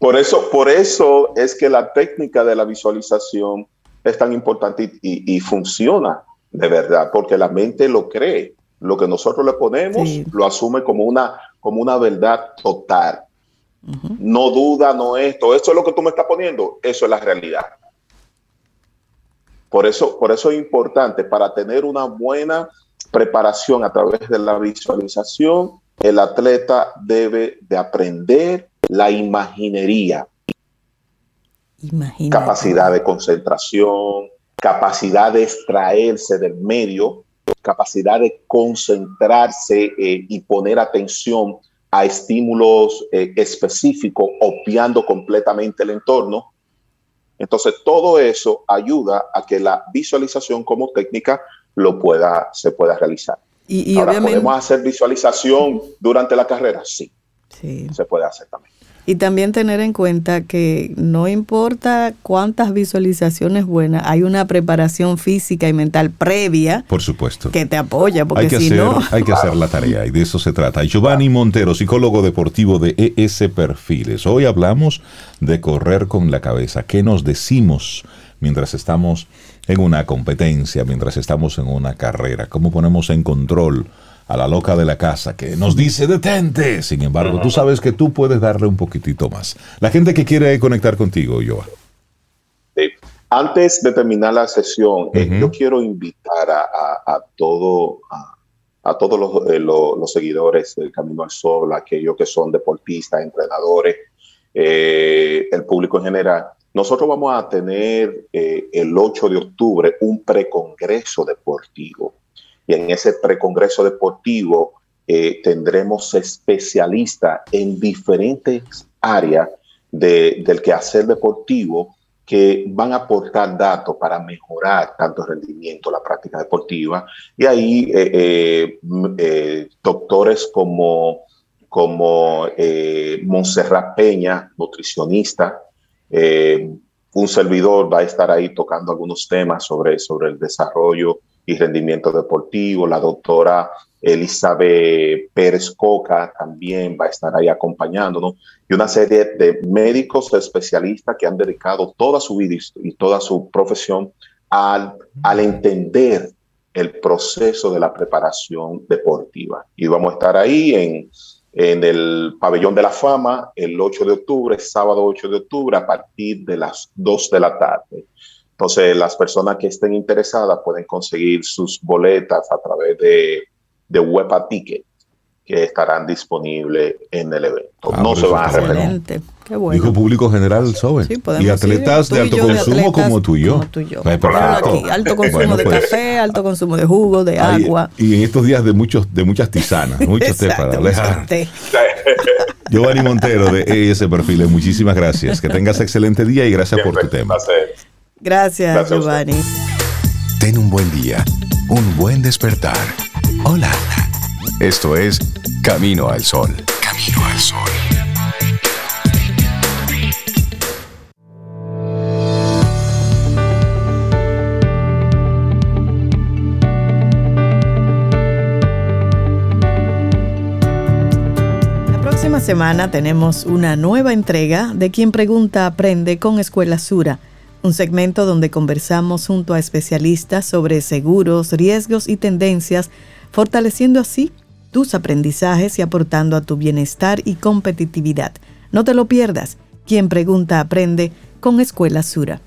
Speaker 6: Por eso, por eso es que la técnica de la visualización es tan importante y, funciona de verdad, porque la mente lo cree. Lo que nosotros le ponemos
Speaker 2: Sí.
Speaker 6: lo asume como una, como una verdad total. No duda, no esto. Esto es lo que tú me estás poniendo. Eso es la realidad. Por eso, por eso es importante, para tener una buena preparación a través de la visualización, el atleta debe de aprender la imaginería,
Speaker 2: Imagínate.
Speaker 6: capacidad de concentración, capacidad de extraerse del medio, capacidad de concentrarse eh, y poner atención a estímulos eh, específicos, obviando completamente el entorno. Entonces, todo eso ayuda a que la visualización como técnica lo pueda, se pueda realizar.
Speaker 2: Y, y
Speaker 6: Ahora,
Speaker 2: obviamente.
Speaker 6: ¿podemos hacer visualización durante la carrera? Sí,
Speaker 2: Sí.
Speaker 6: se puede hacer también.
Speaker 2: Y también tener en cuenta que no importa cuántas visualizaciones buenas, hay una preparación física y mental previa
Speaker 1: Por supuesto.
Speaker 2: que te apoya, porque
Speaker 1: Hay que,
Speaker 2: si
Speaker 1: hacer,
Speaker 2: no,
Speaker 1: hay que hacer la tarea y de eso se trata. Giovanni Montero, psicólogo deportivo de ES Perfiles. Hoy hablamos de correr con la cabeza. ¿Qué nos decimos mientras estamos en una competencia, mientras estamos en una carrera? ¿Cómo ponemos en control a la loca de la casa que nos dice detente? Sin embargo, tú sabes que tú puedes darle un poquitito más. La gente que quiere conectar contigo.
Speaker 6: Sí. Antes de terminar la sesión, eh, yo quiero invitar a, a- a todo, a, a todos los, eh, lo- los seguidores del Camino al Sol, aquellos que son deportistas, entrenadores, eh, el público en general. Nosotros vamos a tener eh, el 8 de octubre un precongreso deportivo. Y en ese precongreso deportivo eh, tendremos especialistas en diferentes áreas del quehacer deportivo que van a aportar datos para mejorar tanto el rendimiento, la práctica deportiva. Y ahí eh, eh, doctores como, como Peña, nutricionista, un servidor va a estar ahí tocando algunos temas sobre, sobre el desarrollo y rendimiento deportivo. La doctora Elizabeth Pérez Coca también va a estar ahí acompañándonos y una serie de médicos especialistas que han dedicado toda su vida y toda su profesión al, al entender el proceso de la preparación deportiva. Y vamos a estar ahí en, en el Pabellón de la Fama el 8 de octubre, sábado 8 de octubre, a partir de las 2 de la tarde. Entonces, las personas que estén interesadas pueden conseguir sus boletas a través de, de Wepa Ticket, que estarán disponibles en el evento.
Speaker 1: Ah,
Speaker 6: no se van a
Speaker 1: está bueno.
Speaker 6: arrepentir.
Speaker 2: Excelente. Qué bueno.
Speaker 1: Dijo público general, Sobe.
Speaker 2: Sí, podemos
Speaker 1: y atletas de alto
Speaker 2: de
Speaker 1: consumo
Speaker 2: atletas
Speaker 1: como tú y yo.
Speaker 2: como tú y yo. Ponlo
Speaker 1: perfecto.
Speaker 2: aquí, alto consumo
Speaker 1: Bueno,
Speaker 2: de
Speaker 1: pues,
Speaker 2: café, alto consumo de jugo, de agua.
Speaker 1: y en estos días de muchos de muchas tisanas, muchos té para alejar. Giovanni Montero de ES Perfiles, muchísimas gracias. Que tengas excelente día y gracias por tu tema.
Speaker 6: ser.
Speaker 2: Gracias,
Speaker 6: Gracias.
Speaker 2: Giovanni.
Speaker 5: Ten un buen día, un buen despertar. Hola. Esto es Camino al Sol. Camino al Sol.
Speaker 2: La próxima semana tenemos una nueva entrega de Quien Pregunta Aprende con Escuela Sura, un segmento donde conversamos junto a especialistas sobre seguros, riesgos y tendencias, fortaleciendo así tus aprendizajes y aportando a tu bienestar y competitividad. No te lo pierdas. Quien Pregunta Aprende con Escuela Sura.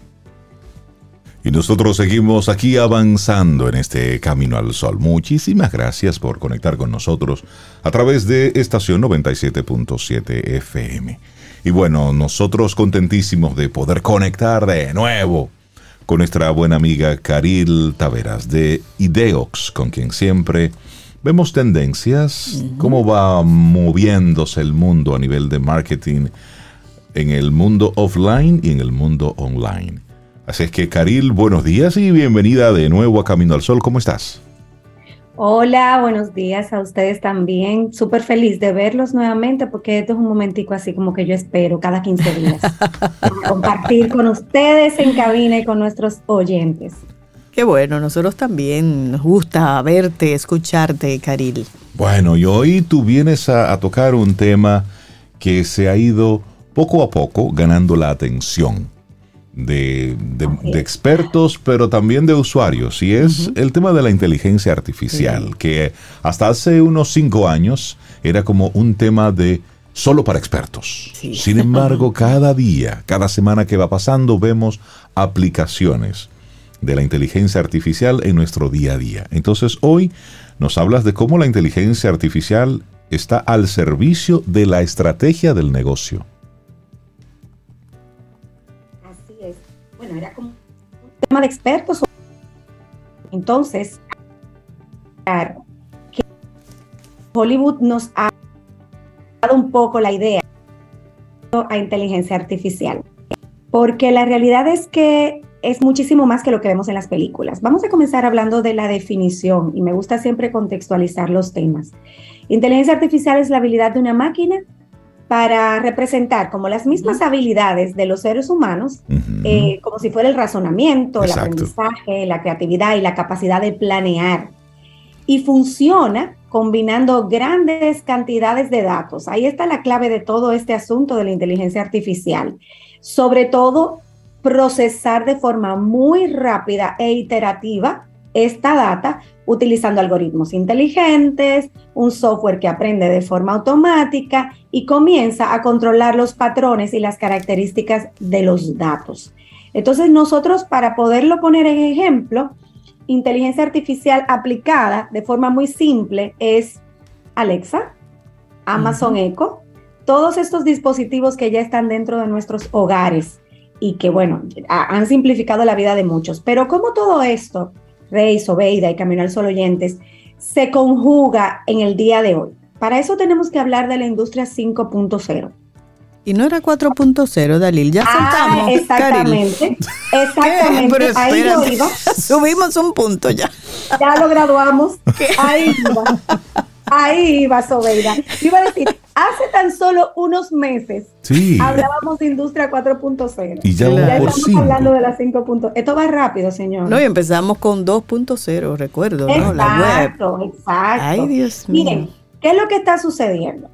Speaker 1: Y nosotros seguimos aquí avanzando en este camino al sol. Muchísimas gracias por conectar con nosotros a través de estación 97.7 FM. Y bueno, nosotros contentísimos de poder conectar de nuevo con nuestra buena amiga Caril Taveras de Ideox, con quien siempre vemos tendencias, cómo va moviéndose el mundo a nivel de marketing en el mundo offline y en el mundo online. Así es que, Caril, buenos días y bienvenida de nuevo a Camino al Sol. ¿Cómo estás?
Speaker 7: Hola, buenos días a ustedes también. Súper feliz de verlos nuevamente porque esto es un momentico así como que yo espero cada 15 días para compartir con ustedes en cabina y con nuestros oyentes.
Speaker 2: Qué bueno, nosotros también nos gusta verte, escucharte, Caril.
Speaker 1: Bueno, y hoy tú vienes a, a tocar un tema que se ha ido poco a poco ganando la atención de, expertos, pero también de usuarios, y es el tema de la inteligencia artificial, que hasta hace unos cinco años era como un tema de solo para expertos.
Speaker 2: Sí.
Speaker 1: Sin embargo, cada día, cada semana que va pasando, vemos aplicaciones de la inteligencia artificial en nuestro día a día. Entonces, hoy nos hablas de cómo la inteligencia artificial está al servicio de la estrategia del negocio.
Speaker 7: Bueno, era como un tema de expertos. Entonces, claro, que Hollywood nos ha dado un poco la idea a inteligencia artificial. Porque la realidad es que es muchísimo más que lo que vemos en las películas. Vamos a comenzar hablando de la definición y me gusta siempre contextualizar los temas. Inteligencia artificial es la habilidad de una máquina para representar como las mismas habilidades de los seres humanos, eh, como si fuera el razonamiento, el aprendizaje, la creatividad y la capacidad de planear. Y funciona combinando grandes cantidades de datos. Ahí está la clave de todo este asunto de la inteligencia artificial. Sobre todo, procesar de forma muy rápida e iterativa esta data utilizando algoritmos inteligentes, un software que aprende de forma automática y comienza a controlar los patrones y las características de los datos. Entonces nosotros para poderlo poner en ejemplo, inteligencia artificial aplicada de forma muy simple es Alexa, Amazon Echo, todos estos dispositivos que ya están dentro de nuestros hogares y que, bueno, ha- han simplificado la vida de muchos. Pero como todo esto, Rey, Sobeida y Camino al Sol oyentes, se conjuga en el día de hoy. Para eso tenemos que hablar de la industria 5.0.
Speaker 2: Y no era 4.0, Dalil, ya
Speaker 7: Ah,
Speaker 2: saltamos.
Speaker 7: exactamente.
Speaker 2: Karil.
Speaker 7: Exactamente.
Speaker 2: Pero
Speaker 7: Ahí
Speaker 2: espérate,
Speaker 7: iba.
Speaker 2: Subimos un punto ya.
Speaker 7: Ya lo graduamos. Ahí iba. Ahí iba, Sobeida. Iba a decir, hace tan solo unos meses
Speaker 1: Sí.
Speaker 7: hablábamos de industria 4.0.
Speaker 1: Y ya
Speaker 7: Ya estamos
Speaker 1: 5.
Speaker 7: hablando de la 5.0. Esto va rápido, señor.
Speaker 2: No, y empezamos con 2.0, recuerdo, ¿no? La web.
Speaker 7: Exacto, exacto.
Speaker 2: Ay, Dios mío.
Speaker 7: Miren, ¿qué es lo que está sucediendo?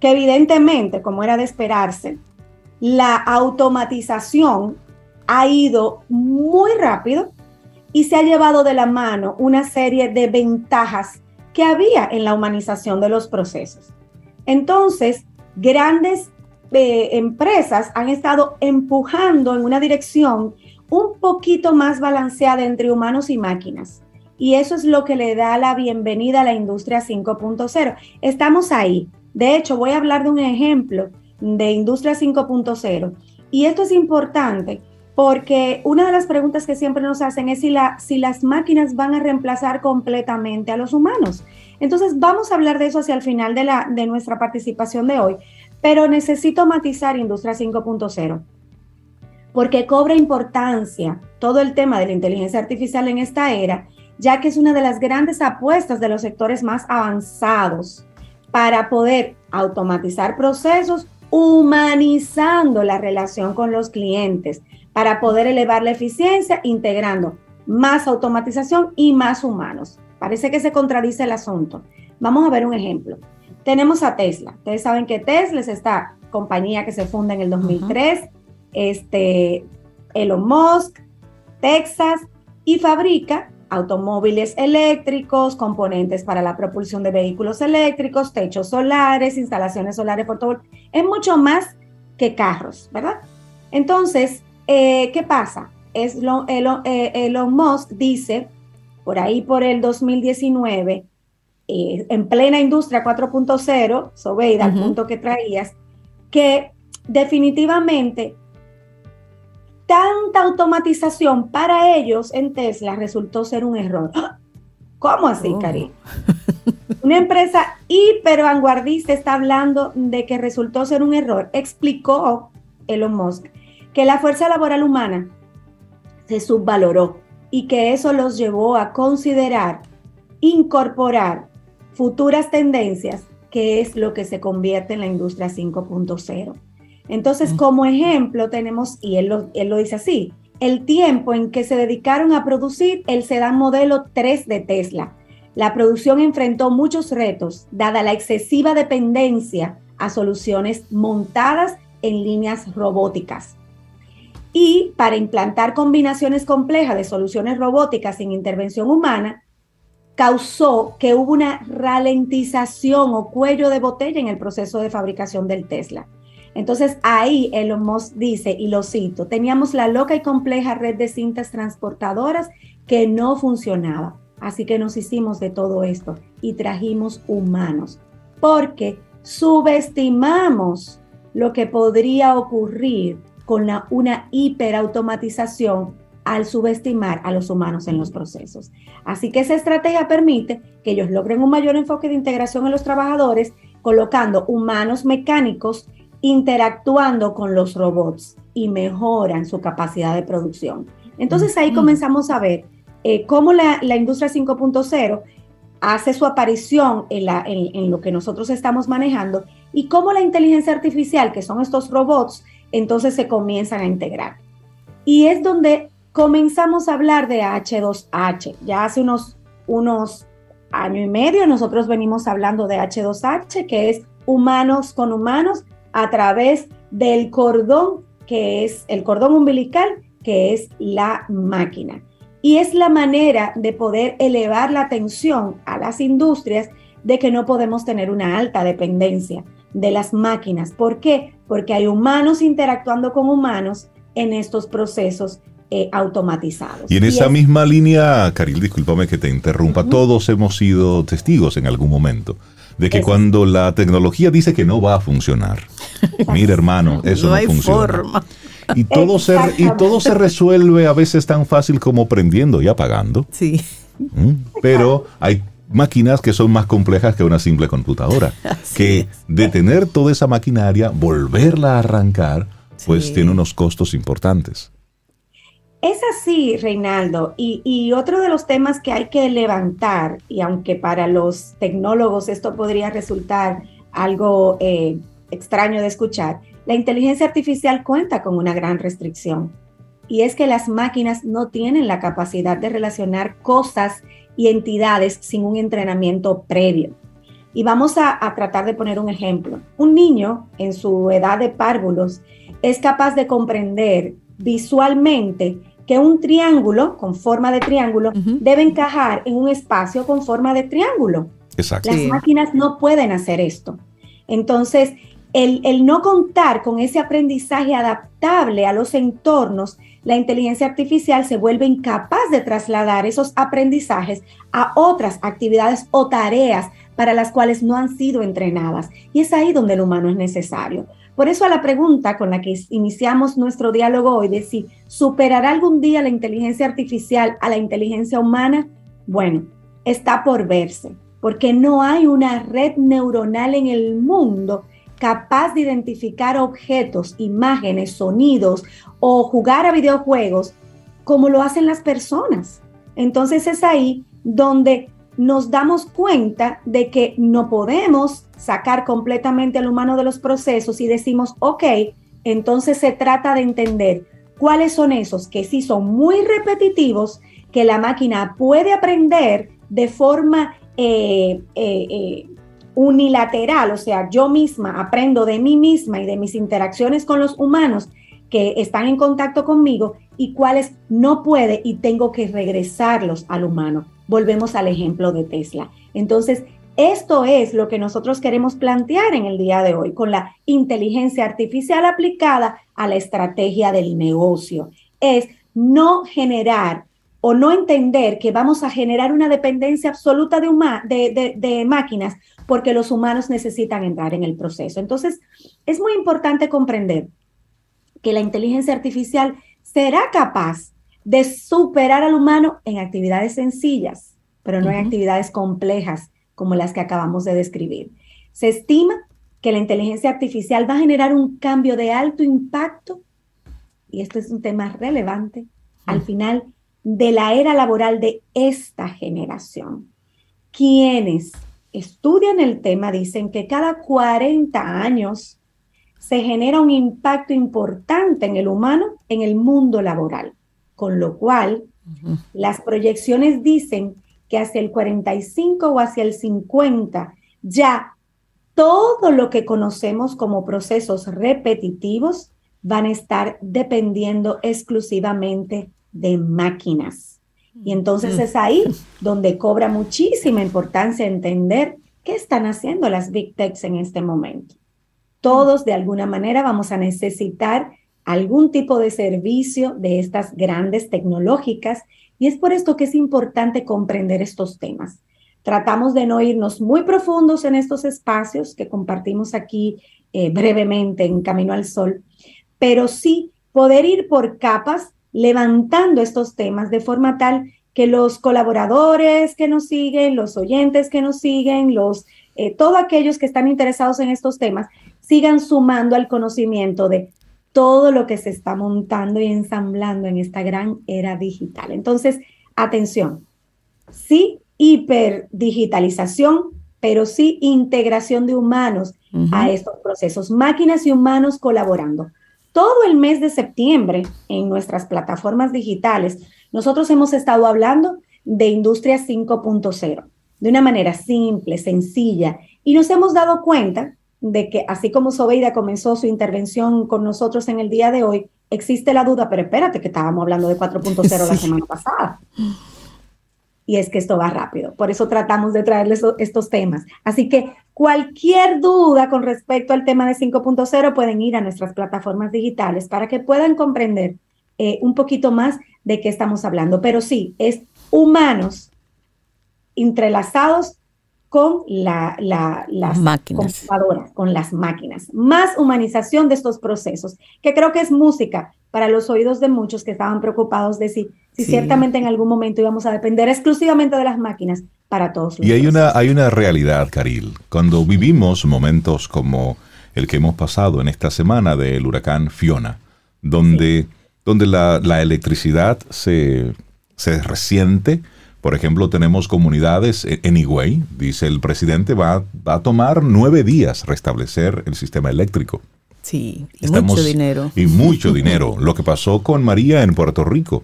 Speaker 7: Que evidentemente, como era de esperarse, la automatización ha ido muy rápido y se ha llevado de la mano una serie de ventajas que había en la humanización de los procesos. Entonces, grandes eh, empresas han estado empujando en una dirección un poquito más balanceada entre humanos y máquinas. Y eso es lo que le da la bienvenida a la industria 5.0. Estamos ahí. De hecho, voy a hablar de un ejemplo de industria 5.0. Y esto es importante porque una de las preguntas que siempre nos hacen es si, la, si las máquinas van a reemplazar completamente a los humanos. Entonces, vamos a hablar de eso hacia el final de, nuestra participación de hoy, pero necesito matizar industria 5.0 porque cobra importancia todo el tema de la inteligencia artificial en esta era, ya que es una de las grandes apuestas de los sectores más avanzados para poder automatizar procesos, humanizando la relación con los clientes, para poder elevar la eficiencia, integrando más automatización y más humanos. Parece que se contradice el asunto. Vamos a ver un ejemplo. Tenemos a Tesla. Ustedes saben que Tesla es esta compañía que se funda en el 2003, este, Elon Musk, Texas, y fabrica automóviles eléctricos, componentes para la propulsión de vehículos eléctricos, techos solares, instalaciones solares fotovoltaicas. Es mucho más que carros, ¿verdad? Entonces, eh, ¿qué pasa? Es lo, Elon, eh, Elon Musk dice, por ahí por el 2019, eh, en plena industria 4.0, Sobeida, al
Speaker 2: Ujú.
Speaker 7: punto que traías, que definitivamente tanta automatización para ellos en Tesla resultó ser un error. ¿Cómo así,
Speaker 2: Oh.
Speaker 7: Cari? Una empresa hiper vanguardista está hablando de que resultó ser un error. Explicó Elon Musk que la fuerza laboral humana se subvaloró y que eso los llevó a considerar incorporar futuras tendencias, que es lo que se convierte en la industria 5.0. Entonces, como ejemplo, tenemos, y él lo, él lo dice así, el tiempo en que se dedicaron a producir el sedán modelo 3 de Tesla. La producción enfrentó muchos retos, dada la excesiva dependencia a soluciones montadas en líneas robóticas. Y para implantar combinaciones complejas de soluciones robóticas sin intervención humana, causó que hubo una ralentización o cuello de botella en el proceso de fabricación del Tesla. Entonces ahí Elon Musk dice, y lo cito, teníamos la loca y compleja red de cintas transportadoras que no funcionaba. Así que nos hicimos de todo esto y trajimos humanos, porque subestimamos lo que podría ocurrir con la, una hiperautomatización al subestimar a los humanos en los procesos. Así que esa estrategia permite que ellos logren un mayor enfoque de integración en los trabajadores, colocando humanos mecánicos interactuando con los robots y mejoran su capacidad de producción. Entonces ahí comenzamos a ver eh, cómo la, la industria 5.0 hace su aparición en, la, en, en lo que nosotros estamos manejando y cómo la inteligencia artificial, que son estos robots, entonces se comienzan a integrar. Y es donde comenzamos a hablar de H2H. Ya hace unos, unos año y medio nosotros venimos hablando de H2H, que es humanos con humanos a través del cordón, que es el cordón umbilical, que es la máquina. Y es la manera de poder elevar la atención a las industrias de que no podemos tener una alta dependencia de las máquinas. ¿Por qué? Porque hay humanos interactuando con humanos en estos procesos eh, automatizados.
Speaker 1: Y en esa
Speaker 7: es-
Speaker 1: misma línea, Caril, discúlpame que te interrumpa, todos hemos sido testigos en algún momento de que cuando la tecnología dice que no va a funcionar, mira hermano, eso
Speaker 2: no,
Speaker 1: no,
Speaker 2: hay
Speaker 1: funciona.
Speaker 2: forma.
Speaker 1: Y todo, se, y todo se resuelve a veces tan fácil como prendiendo y apagando.
Speaker 2: Sí.
Speaker 1: ¿Mm? Pero hay máquinas que son más complejas que una simple computadora. que detener toda esa maquinaria, volverla a arrancar, pues tiene unos costos importantes.
Speaker 7: Es así, Reinaldo. Y, otro de los temas que hay que levantar, y aunque para los tecnólogos esto podría resultar algo eh, extraño de escuchar, la inteligencia artificial cuenta con una gran restricción. Y es que las máquinas no tienen la capacidad de relacionar cosas y entidades sin un entrenamiento previo. Y vamos a, tratar de poner un ejemplo. Un niño en su edad de párvulos es capaz de comprender visualmente que un triángulo con forma de triángulo debe encajar en un espacio con forma de triángulo.
Speaker 1: Exacto.
Speaker 7: Las máquinas no pueden hacer esto. Entonces, el, no contar con ese aprendizaje adaptable a los entornos la inteligencia artificial se vuelve incapaz de trasladar esos aprendizajes a otras actividades o tareas para las cuales no han sido entrenadas. Y es ahí donde el humano es necesario. Por eso a la pregunta con la que iniciamos nuestro diálogo hoy de si superará algún día la inteligencia artificial a la inteligencia humana, bueno, está por verse, porque no hay una red neuronal en el mundo capaz de identificar objetos, imágenes, sonidos o jugar a videojuegos como lo hacen las personas. Entonces es ahí donde nos damos cuenta de que no podemos sacar completamente al humano de los procesos y decimos, ok, entonces se trata de entender cuáles son esos que sí son muy repetitivos, que la máquina puede aprender de forma eh, eh, eh, unilateral, o sea, yo misma aprendo de mí misma y de mis interacciones con los humanos que están en contacto conmigo y cuáles no puede y tengo que regresarlos al humano. Volvemos al ejemplo de Tesla. Entonces, esto es lo que nosotros queremos plantear en el día de hoy con la inteligencia artificial aplicada a la estrategia del negocio. Es no generar o no entender que vamos a generar una dependencia absoluta de, de, de, máquinas porque los humanos necesitan entrar en el proceso. Entonces, es muy importante comprender que la inteligencia artificial será capaz de superar al humano en actividades sencillas, pero no en actividades complejas como las que acabamos de describir. Se estima que la inteligencia artificial va a generar un cambio de alto impacto, y esto es un tema relevante, al final de la era laboral de esta generación. Quienes estudian el tema dicen que cada 40 años se genera un impacto importante en el humano en el mundo laboral, con lo cual las proyecciones dicen que hacia el 45 o hacia el 50 ya todo lo que conocemos como procesos repetitivos van a estar dependiendo exclusivamente de máquinas. Y entonces es ahí donde cobra muchísima importancia entender qué están haciendo las Big Techs en este momento. Todos de alguna manera vamos a necesitar algún tipo de servicio de estas grandes tecnológicas y es por esto que es importante comprender estos temas. Tratamos de no irnos muy profundos en estos espacios que compartimos aquí eh, brevemente en Camino al Sol, pero sí poder ir por capas levantando estos temas de forma tal que los colaboradores que nos siguen, los oyentes que nos siguen, los, eh, todos aquellos que están interesados en estos temas, sigan sumando al conocimiento de todo lo que se está montando y ensamblando en esta gran era digital. Entonces, atención, sí hiperdigitalización, pero sí integración de humanos a estos procesos, máquinas y humanos colaborando todo el mes de septiembre en nuestras plataformas digitales, nosotros hemos estado hablando de Industria 5.0 de una manera simple, sencilla, y nos hemos dado cuenta de que así como Sobeida comenzó su intervención con nosotros en el día de hoy, existe la duda, pero espérate que estábamos hablando de 4.0 la semana pasada y es que esto va rápido. Por eso tratamos de traerles estos temas. Así que cualquier duda con respecto al tema de 5.0 pueden ir a nuestras plataformas digitales para que puedan comprender eh, un poquito más de qué estamos hablando. Pero sí, es humanos entrelazados con la, las máquinas. con las máquinas. Más humanización de estos procesos, que creo que es música para los oídos de muchos que estaban preocupados de si, si ciertamente en algún momento íbamos a depender exclusivamente de las máquinas para todos.
Speaker 1: y hay una, hay una realidad, Caril. Cuando vivimos momentos como el que hemos pasado en esta semana del huracán Fiona, donde, donde la, electricidad se, se resiente, por ejemplo, tenemos comunidades en Higüey, dice el presidente, va, va, a tomar nueve días restablecer el sistema eléctrico.
Speaker 2: Sí, y mucho dinero.
Speaker 1: Y mucho dinero. Lo que pasó con María en Puerto Rico,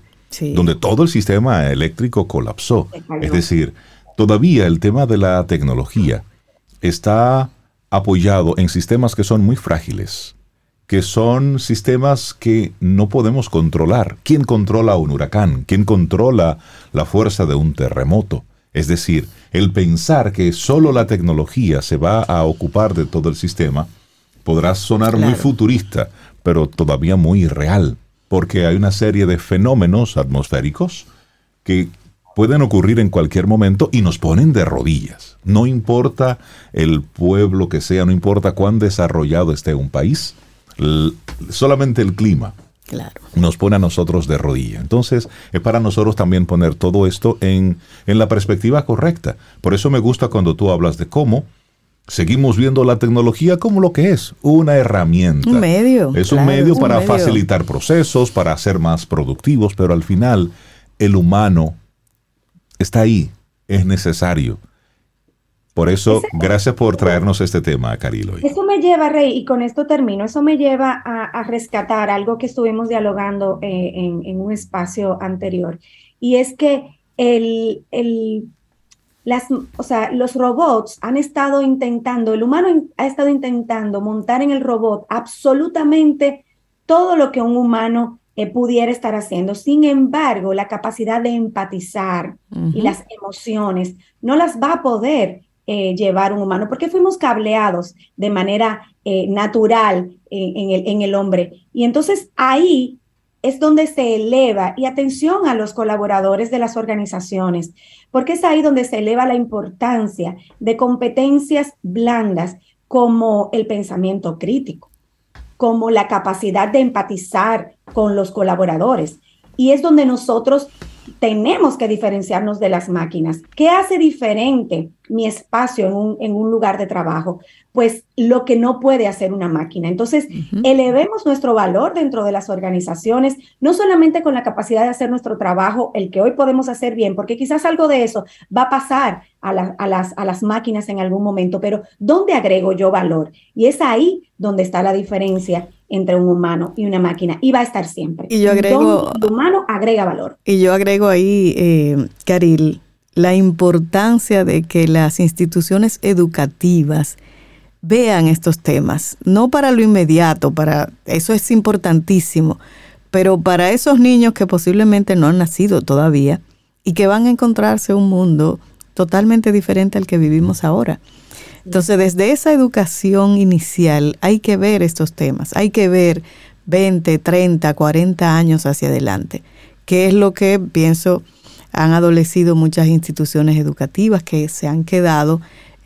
Speaker 1: donde todo el sistema eléctrico colapsó. Es decir, todavía el tema de la tecnología está apoyado en sistemas que son muy frágiles, que son sistemas que no podemos controlar. ¿Quién controla un huracán? ¿Quién controla la fuerza de un terremoto? Es decir, el pensar que solo la tecnología se va a ocupar de todo el sistema podrá sonar muy futurista, pero todavía muy real, porque hay una serie de fenómenos atmosféricos que pueden ocurrir en cualquier momento y nos ponen de rodillas. No importa el pueblo que sea, no importa cuán desarrollado esté un país, solamente el clima nos pone a nosotros de rodillas. Entonces, es para nosotros también poner todo esto en, en la perspectiva correcta. Por eso me gusta cuando tú hablas de cómo seguimos viendo la tecnología como lo que es, una herramienta.
Speaker 2: Un medio.
Speaker 1: Es un medio para facilitar procesos, para ser más productivos, pero al final el humano está ahí, es necesario. Por eso, gracias por traernos este tema, Carilo.
Speaker 7: Eso me lleva, Rey, y con esto termino, eso me lleva a, rescatar algo que estuvimos dialogando eh, en, un espacio anterior, y es que el, el las, o sea, los robots han estado intentando, el humano ha estado intentando montar en el robot absolutamente todo lo que un humano eh, pudiera estar haciendo. Sin embargo, la capacidad de empatizar y las emociones no las va a poder eh, llevar un humano, porque fuimos cableados de manera eh, natural en, el, en el hombre. Y entonces ahí es donde se eleva, y atención a los colaboradores de las organizaciones, porque es ahí donde se eleva la importancia de competencias blandas como el pensamiento crítico, como la capacidad de empatizar con los colaboradores. Y es donde nosotros tenemos que diferenciarnos de las máquinas. ¿Qué hace diferente mi espacio en un, en un lugar de trabajo? Pues lo que no puede hacer una máquina. Entonces, elevemos nuestro valor dentro de las organizaciones, no solamente con la capacidad de hacer nuestro trabajo, el que hoy podemos hacer bien, porque quizás algo de eso va a pasar a, a, las, a las máquinas en algún momento, pero ¿dónde agrego yo valor? Y es ahí donde está la diferencia entre un humano y una máquina y va a estar siempre.
Speaker 2: Y yo agrego...
Speaker 7: El humano agrega valor.
Speaker 2: Y yo agrego ahí, eh, Caril, la importancia de que las instituciones educativas vean estos temas, no para lo inmediato, para eso es importantísimo, pero para esos niños que posiblemente no han nacido todavía y que van a encontrarse un mundo totalmente diferente al que vivimos ahora. Entonces, desde esa educación inicial hay que ver estos temas, hay que ver 20, 30, 40 años hacia adelante, que es lo que pienso han adolecido muchas instituciones educativas que se han quedado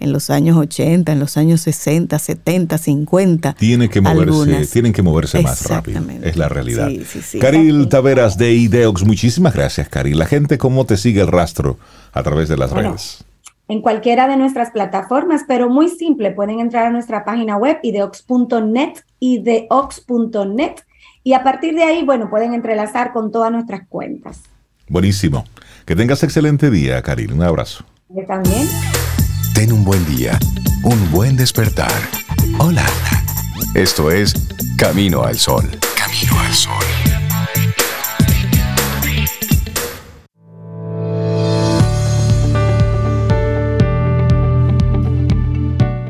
Speaker 2: en los años 80, en los años 60, 70, 50.
Speaker 1: Tienen que moverse, tienen que moverse más rápido. Es la realidad. Sí, Caril Taveras de IDEOX, muchísimas gracias, Caril. La gente, ¿cómo te sigue el rastro a través de las redes?
Speaker 7: en cualquiera de nuestras plataformas, pero muy simple, pueden entrar a nuestra página web ideox.net, ideox.net, y a partir de ahí, bueno, pueden entrelazar con todas nuestras cuentas.
Speaker 1: Buenísimo. Que tengas excelente día, Karil. Un abrazo.
Speaker 7: Yo también.
Speaker 5: Ten un buen día, un buen despertar. Hola. Esto es Camino al Sol. Camino al Sol.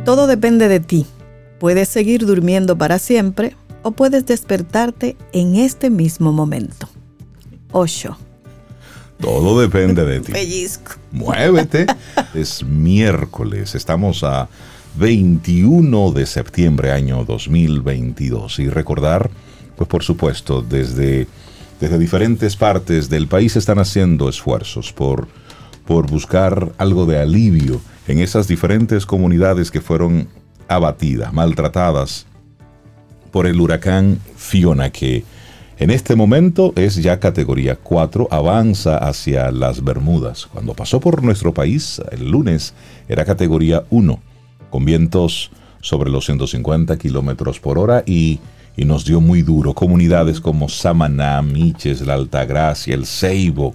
Speaker 2: Todo depende de ti. Puedes seguir durmiendo para siempre o puedes despertarte en este mismo momento. 8.
Speaker 1: Todo depende de ti.
Speaker 2: Pellizco.
Speaker 1: Muévete. es miércoles. Estamos a 21 de septiembre año 2022. Y recordar, pues por supuesto, desde, desde diferentes partes del país están haciendo esfuerzos por, por buscar algo de alivio en esas diferentes comunidades que fueron abatidas, maltratadas por el huracán Fiona, que En este momento es ya categoría 4, avanza hacia las Bermudas. Cuando pasó por nuestro país el lunes era categoría 1, con vientos sobre los 150 kilómetros por hora y, y, nos dio muy duro. Comunidades como Samaná, Miches, La Altagracia, El Ceibo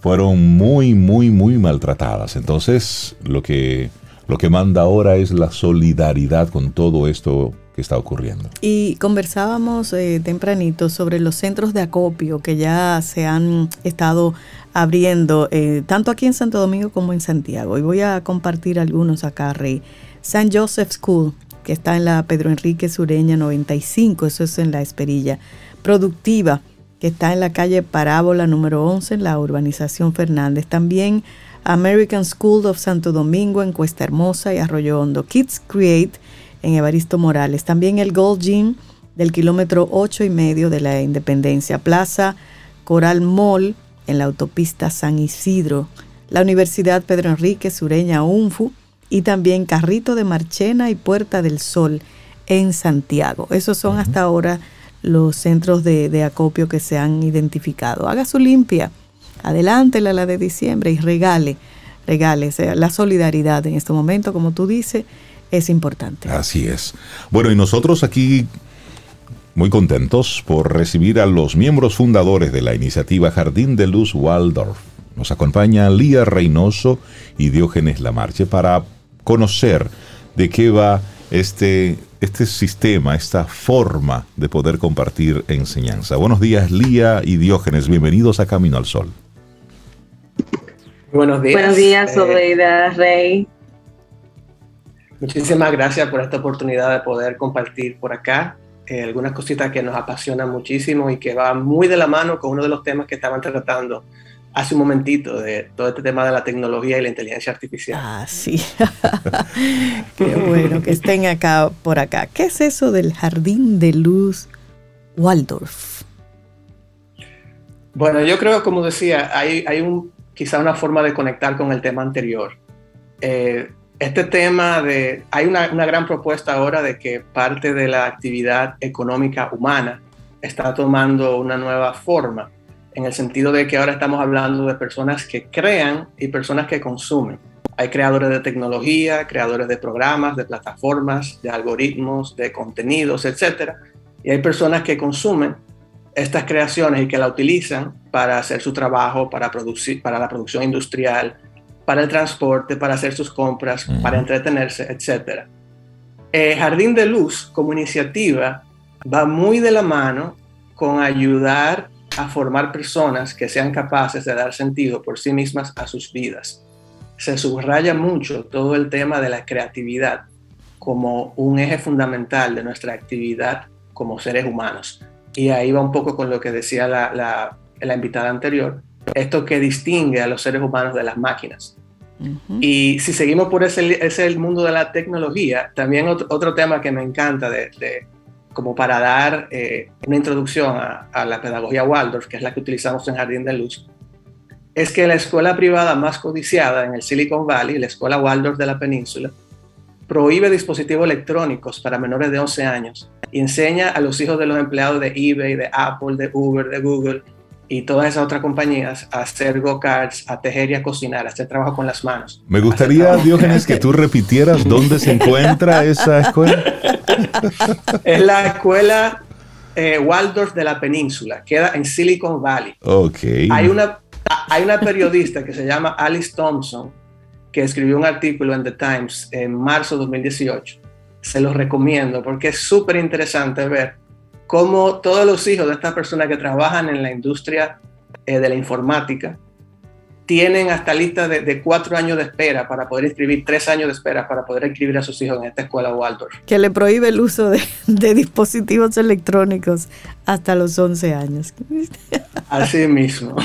Speaker 1: fueron muy, muy, muy maltratadas. Entonces, lo que, lo que manda ahora es la solidaridad con todo esto que está ocurriendo.
Speaker 2: Y conversábamos eh, tempranito sobre los centros de acopio que ya se han estado abriendo, eh, tanto aquí en Santo Domingo como en Santiago. Y voy a compartir algunos acá, Rey. San Joseph School, que está en la Pedro Enrique Sureña 95, eso es en la Esperilla. Productiva, que está en la calle Parábola número 11, en la urbanización Fernández. También American School of Santo Domingo en Cuesta Hermosa y Arroyo Hondo. Kids Create en Evaristo Morales. También el Gold Gym del kilómetro 8 y medio de la Independencia. Plaza Coral Mall en la autopista San Isidro. La Universidad Pedro Enrique Sureña UNFU y también Carrito de Marchena y Puerta del Sol en Santiago. Esos son hasta ahora los centros de, acopio que se han identificado. Haga su limpia, adelante la, la de diciembre y regale, regale. la solidaridad en este momento, como tú dices, es importante.
Speaker 1: Así es. Bueno, y nosotros aquí muy contentos por recibir a los miembros fundadores de la iniciativa Jardín de Luz Waldorf. Nos acompaña Lía Reynoso y Diógenes Lamarche para conocer de qué va este, este sistema, esta forma de poder compartir enseñanza. Buenos días, Lía y Diógenes. Bienvenidos a Camino al Sol.
Speaker 8: Buenos días.
Speaker 9: Buenos días, eh, Rey.
Speaker 8: Muchísimas gracias por esta oportunidad de poder compartir por acá eh, algunas cositas que nos apasionan muchísimo y que van muy de la mano con uno de los temas que estaban tratando hace un momentito de todo este tema de la tecnología y la inteligencia artificial.
Speaker 2: Ah, sí. Qué bueno que estén acá por acá. ¿Qué es eso del jardín de luz Waldorf?
Speaker 8: Bueno, yo creo, como decía, hay, hay un, quizá una forma de conectar con el tema anterior. Eh, este tema de, hay una, gran propuesta ahora de que parte de la actividad económica humana está tomando una nueva forma, en el sentido de que ahora estamos hablando de personas que crean y personas que consumen. Hay creadores de tecnología, creadores de programas, de plataformas, de algoritmos, de contenidos, etc. Y hay personas que consumen estas creaciones y que la utilizan para hacer su trabajo, para, producir, para la producción industrial, para el transporte, para hacer sus compras, para entretenerse, etc. Eh, Jardín de Luz como iniciativa va muy de la mano con ayudar a formar personas que sean capaces de dar sentido por sí mismas a sus vidas. Se subraya mucho todo el tema de la creatividad como un eje fundamental de nuestra actividad como seres humanos. Y ahí va un poco con lo que decía la invitada anterior, esto que distingue a los seres humanos de las máquinas. Y si seguimos por ese, ese el mundo de la tecnología, también otro, tema que me encanta de, como para dar eh, una introducción a, a, la pedagogía Waldorf, que es la que utilizamos en Jardín de Luz, es que la escuela privada más codiciada en el Silicon Valley, la escuela Waldorf de la península, prohíbe dispositivos electrónicos para menores de 11 años y enseña a los hijos de los empleados de eBay, de Apple, de Uber, de Google, y todas esas otras compañías a hacer go-karts, a tejer y a cocinar, a hacer trabajo con las manos.
Speaker 1: Me gustaría, Diógenes, que tú repitieras dónde se encuentra esa escuela.
Speaker 8: es la escuela eh, Waldorf de la península, queda en Silicon Valley.
Speaker 1: Ok.
Speaker 8: Hay una, hay una periodista que se llama Alice Thompson, que escribió un artículo en The Times en marzo de 2018. Se los recomiendo porque es súper interesante ver cómo todos los hijos de estas personas que trabajan en la industria eh, de la informática tienen hasta lista de, cuatro años de espera para poder inscribir, tres años de espera para poder inscribir a sus hijos en esta escuela Waldorf.
Speaker 2: Que le prohíbe el uso de, dispositivos electrónicos hasta los 11 años.
Speaker 8: Así mismo.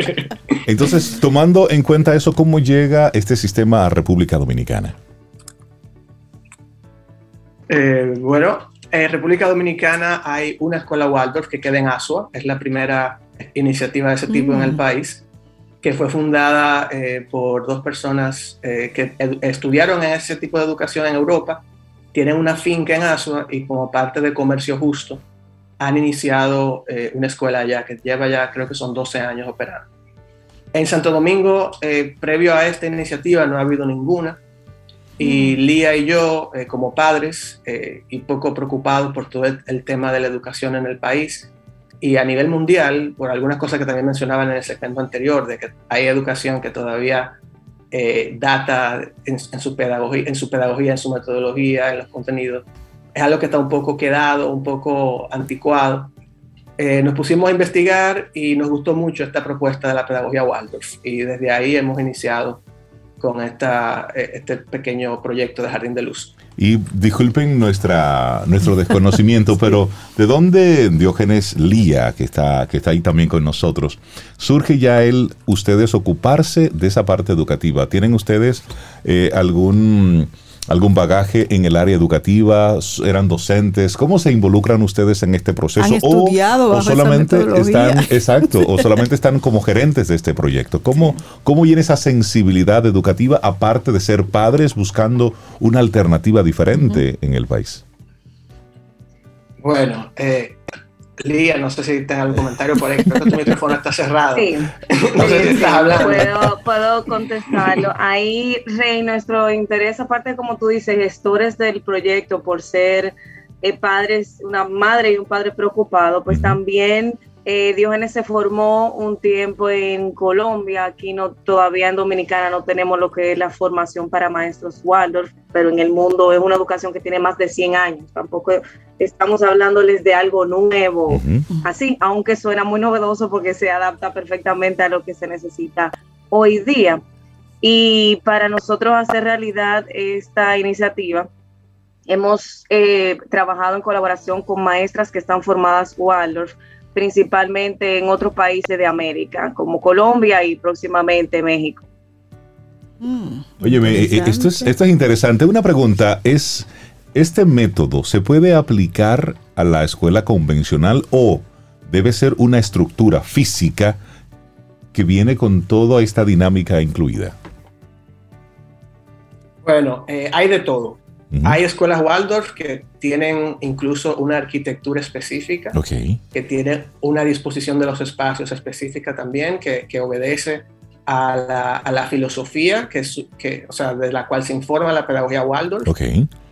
Speaker 1: Entonces, tomando en cuenta eso, ¿cómo llega este sistema a República Dominicana?
Speaker 8: Eh, bueno, en República Dominicana hay una escuela Waldorf que queda en Asua, es la primera iniciativa de ese tipo en el mm. país, que fue fundada eh, por dos personas eh, que estudiaron ese tipo de educación en Europa, tienen una finca en Asua y como parte de Comercio Justo han iniciado eh, una escuela allá que lleva ya, creo que son 12 años operando. En Santo Domingo, eh, previo a esta iniciativa, no ha habido ninguna. Y Lía y yo, como padres, y poco preocupados por todo el, tema de la educación en el país, y a nivel mundial, por algunas cosas que también mencionaban en el segmento anterior, de que hay educación que todavía eh, data en, su pedagogía, en su pedagogía, en su metodología, en los contenidos, es algo que está un poco quedado, un poco anticuado. Eh, nos pusimos a investigar y nos gustó mucho esta propuesta de la pedagogía Waldorf y desde ahí hemos iniciado con esta, eh, este pequeño proyecto de Jardín de Luz.
Speaker 1: Y disculpen nuestra, nuestro desconocimiento, pero ¿de dónde Diógenes Lía, que está, que está ahí también con nosotros, surge ya el ustedes ocuparse de esa parte educativa? ¿Tienen ustedes eh, algún algún bagaje en el área educativa, eran docentes, ¿cómo se involucran ustedes en este proceso?
Speaker 2: ¿Han estudiado
Speaker 1: o, solamente están, exacto, o solamente están como gerentes de este proyecto. ¿Cómo, ¿Cómo viene esa sensibilidad educativa aparte de ser padres buscando una alternativa diferente en el país?
Speaker 8: Bueno, eh, Lía, no sé si tienes algún comentario por ahí, creo que tu micrófono está cerrado.
Speaker 9: Sí,
Speaker 8: no sé si estás hablando.
Speaker 9: Puedo, puedo contestarlo. Ahí, Rey, nuestro interés, aparte, como tú dices, gestores del proyecto, por ser eh, padres, una madre y un padre preocupado, pues también eh, Diógenes se formó un tiempo en Colombia, aquí no, todavía en Dominicana no tenemos lo que es la formación para maestros Waldorf, pero en el mundo es una educación que tiene más de 100 años, tampoco estamos hablándoles de algo nuevo, así, aunque suena muy novedoso porque se adapta perfectamente a lo que se necesita hoy día. Y para nosotros hacer realidad esta iniciativa, hemos eh, trabajado en colaboración con maestras que están formadas Waldorf, principalmente en otros países de América, como Colombia y próximamente México.
Speaker 1: Mm, Oye, eh, esto es, esto es interesante. Una pregunta es, ¿este método se puede aplicar a la escuela convencional o debe ser una estructura física que viene con toda esta dinámica incluida?
Speaker 8: Bueno, eh, hay de todo. Hay escuelas Waldorf que tienen incluso una arquitectura específica, que tienen una disposición de los espacios específica también, que, obedece a la, filosofía que, que, o sea, de la cual se informa la pedagogía Waldorf.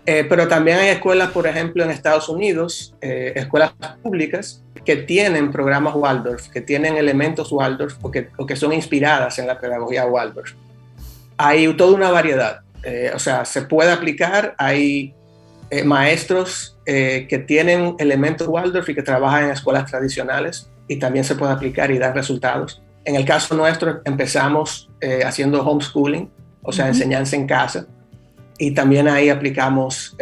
Speaker 8: Eh, pero también hay escuelas, por ejemplo, en Estados Unidos, eh, escuelas públicas que tienen programas Waldorf, que tienen elementos Waldorf o que, o que son inspiradas en la pedagogía Waldorf. Hay toda una variedad. Eh, o sea, se puede aplicar. Hay eh, maestros eh, que tienen elementos Waldorf y que trabajan en escuelas tradicionales y también se puede aplicar y dar resultados. En el caso nuestro empezamos haciendo homeschooling, o sea, enseñanza en casa, y también ahí aplicamos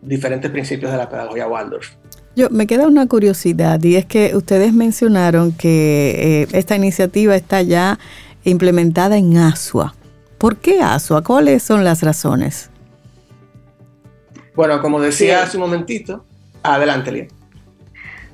Speaker 8: diferentes principios de la pedagogía Waldorf.
Speaker 2: Yo me queda una curiosidad y es que ustedes mencionaron que esta iniciativa está ya implementada en Asua. ¿Por qué ASUA? ¿Cuáles son las razones?
Speaker 8: Bueno, como decía hace un momentito, adelante, Lía.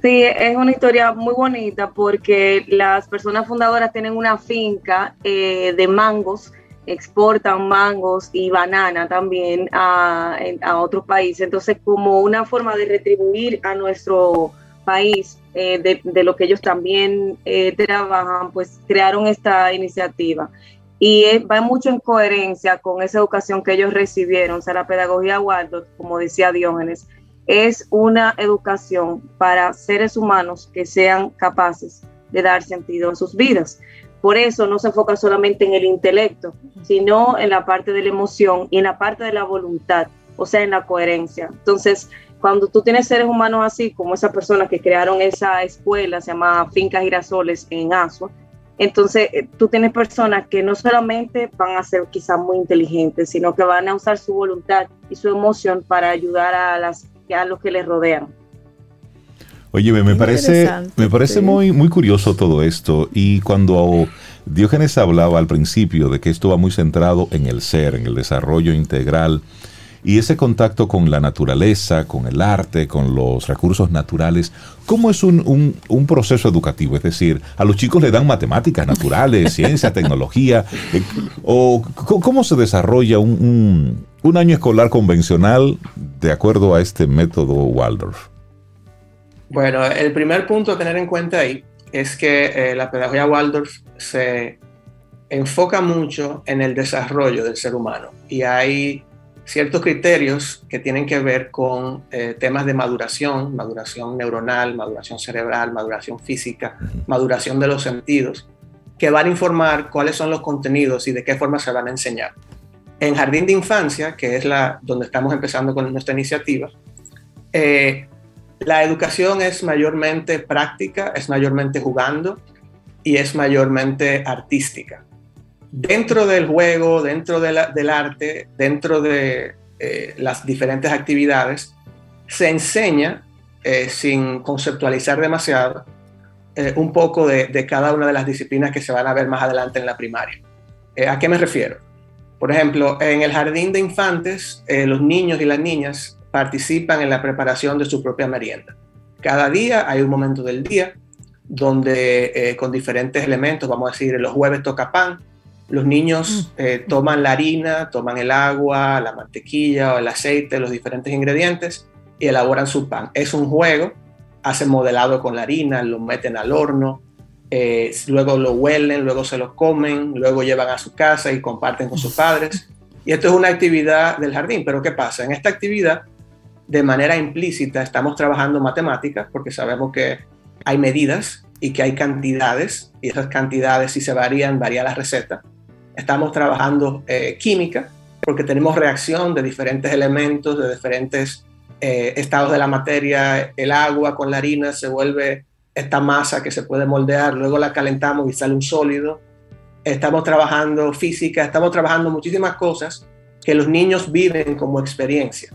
Speaker 9: Sí, es una historia muy bonita porque las personas fundadoras tienen una finca eh, de mangos, exportan mangos y banana también a, otros países. Entonces, como una forma de retribuir a nuestro país eh, de, lo que ellos también eh, trabajan, pues crearon esta iniciativa y va mucho en coherencia con esa educación que ellos recibieron. O sea, la pedagogía Waldorf, como decía Diógenes, es una educación para seres humanos que sean capaces de dar sentido a sus vidas. Por eso no se enfoca solamente en el intelecto, sino en la parte de la emoción y en la parte de la voluntad, o sea, en la coherencia. Entonces, cuando tú tienes seres humanos así, como esas personas que crearon esa escuela, se llama Finca Girasoles en Asua, entonces, eh, tú tienes personas que no solamente van a ser quizás muy inteligentes, sino que van a usar su voluntad y su emoción para ayudar a, las, a los que les rodean.
Speaker 1: Oye, me, parece, me parece muy, muy curioso todo esto. Y cuando Diógenes hablaba al principio de que esto va muy centrado en el ser, en el desarrollo integral, y ese contacto con la naturaleza, con el arte, con los recursos naturales, ¿cómo es un, proceso educativo? Es decir, a los chicos le dan matemáticas naturales, ciencia, tecnología, eh, o ¿cómo se desarrolla un, año escolar convencional de acuerdo a este método Waldorf?
Speaker 8: Bueno, el primer punto a tener en cuenta ahí es que eh, la pedagogía Waldorf se enfoca mucho en el desarrollo del ser humano y hay ciertos criterios que tienen que ver con eh, temas de maduración, maduración neuronal, maduración cerebral, maduración física, maduración de los sentidos, que van a informar cuáles son los contenidos y de qué forma se van a enseñar. En Jardín de Infancia, que es la donde estamos empezando con nuestra iniciativa, eh, la educación es mayormente práctica, es mayormente jugando y es mayormente artística dentro del juego, dentro del arte, dentro de eh, las diferentes actividades, se enseña, eh, sin conceptualizar demasiado, eh, un poco de, cada una de las disciplinas que se van a ver más adelante en la primaria. ¿A qué me refiero? Por ejemplo, en el jardín de infantes, los niños y las niñas participan en la preparación de su propia merienda. Cada día hay un momento del día donde con diferentes elementos, vamos a decir, los jueves toca pan, los niños mm. eh, toman la harina, toman el agua, la mantequilla o el aceite, los diferentes ingredientes y elaboran su pan. Es un juego, hacen modelado con la harina, lo meten al horno, eh, luego lo huelen, luego se lo comen, luego llevan a su casa y comparten con sus padres. Y esto es una actividad del jardín, pero ¿qué pasa? En esta actividad, de manera implícita, estamos trabajando matemáticas porque sabemos que hay medidas y que hay cantidades, y esas cantidades si se varían, varía la receta estamos trabajando eh, química, porque tenemos reacción de diferentes elementos, de diferentes eh, estados de la materia. El agua con la harina se vuelve esta masa que se puede moldear, luego la calentamos y sale un sólido. Estamos trabajando física, estamos trabajando muchísimas cosas que los niños viven como experiencia.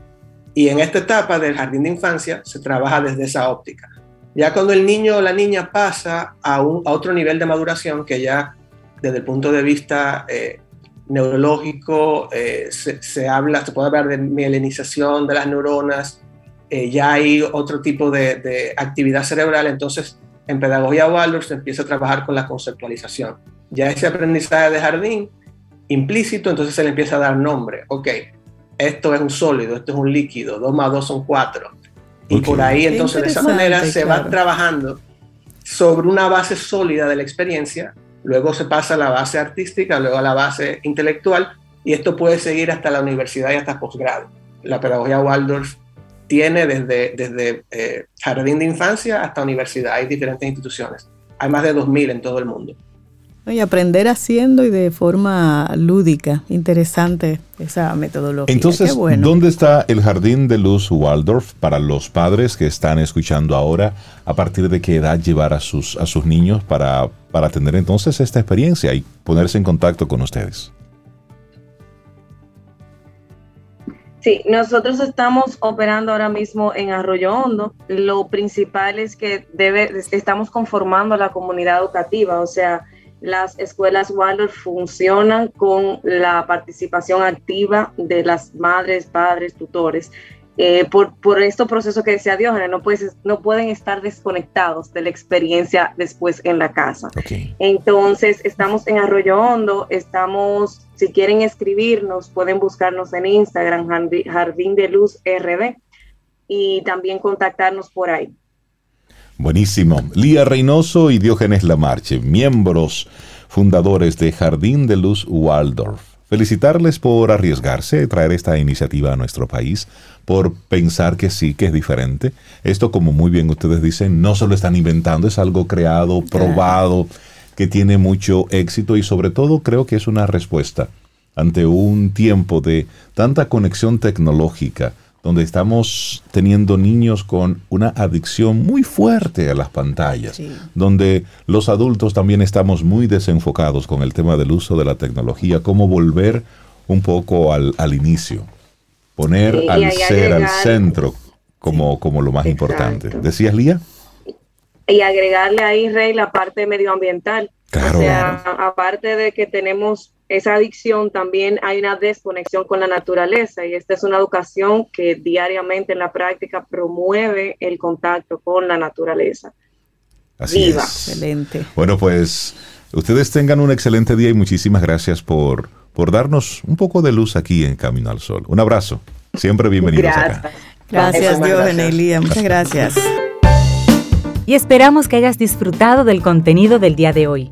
Speaker 8: Y en esta etapa del jardín de infancia se trabaja desde esa óptica. Ya cuando el niño o la niña pasa a, un, a otro nivel de maduración, que ya desde el punto de vista eh, neurológico, eh, se, habla, se puede hablar de mielinización de las neuronas, eh, ya hay otro tipo de, actividad cerebral, entonces en pedagogía Waldorf se empieza a trabajar con la conceptualización. Ya ese aprendizaje de jardín implícito, entonces se le empieza a dar nombre. Ok, esto es un sólido, esto es un líquido, dos más dos son cuatro. Y por ahí entonces de esa manera se va trabajando sobre una base sólida de la experiencia luego se pasa a la base artística, luego a la base intelectual, y esto puede seguir hasta la universidad y hasta posgrado. La pedagogía Waldorf tiene desde, desde eh, jardín de infancia hasta universidad, hay diferentes instituciones. Hay más de 2.000 en todo el mundo.
Speaker 2: Y aprender haciendo y de forma lúdica, interesante esa metodología.
Speaker 1: Entonces, ¿dónde está el Jardín de Luz Waldorf para los padres que están escuchando ahora? ¿A partir de qué edad llevar a sus, a sus niños para, para tener entonces esta experiencia y ponerse en contacto con ustedes?
Speaker 9: Sí, nosotros estamos operando ahora mismo en Arroyo Hondo. Lo principal es que debe, estamos conformando la comunidad educativa, o sea, las escuelas Waldorf funcionan con la participación activa de las madres, padres, tutores. Eh, por, por estos procesos que decía Diógenes, no, no pueden estar desconectados de la experiencia después en la casa. Entonces, estamos en Arroyo Hondo, estamos, si quieren escribirnos, pueden buscarnos en Instagram, Jardín de Luz RD, y también contactarnos por ahí.
Speaker 1: Buenísimo. Lía Reynoso y Diógenes Lamarche, miembros fundadores de Jardín de Luz Waldorf. Felicitarles por arriesgarse traer esta iniciativa a nuestro país, por pensar que sí, que es diferente. Esto, como muy bien ustedes dicen, no se lo están inventando, es algo creado, probado, que tiene mucho éxito y sobre todo creo que es una respuesta ante un tiempo de tanta conexión tecnológica, donde estamos teniendo niños con una adicción muy fuerte a las pantallas, donde los adultos también estamos muy desenfocados con el tema del uso de la tecnología, cómo volver un poco al, inicio, poner al ser al centro como, como lo más importante. ¿Decías, Lía?
Speaker 9: Y agregarle ahí, Rey, la parte medioambiental. Claro. O sea, aparte de que tenemos esa adicción también hay una desconexión con la naturaleza y esta es una educación que diariamente en la práctica promueve el contacto con la naturaleza.
Speaker 1: Así Es. Excelente. Bueno, pues ustedes tengan un excelente día y muchísimas gracias por, por darnos un poco de luz aquí en Camino al Sol. Un abrazo. Siempre bienvenidos
Speaker 2: gracias.
Speaker 1: acá.
Speaker 2: Gracias, Dios, Muchas gracias.
Speaker 10: y esperamos que hayas disfrutado del contenido del día de hoy.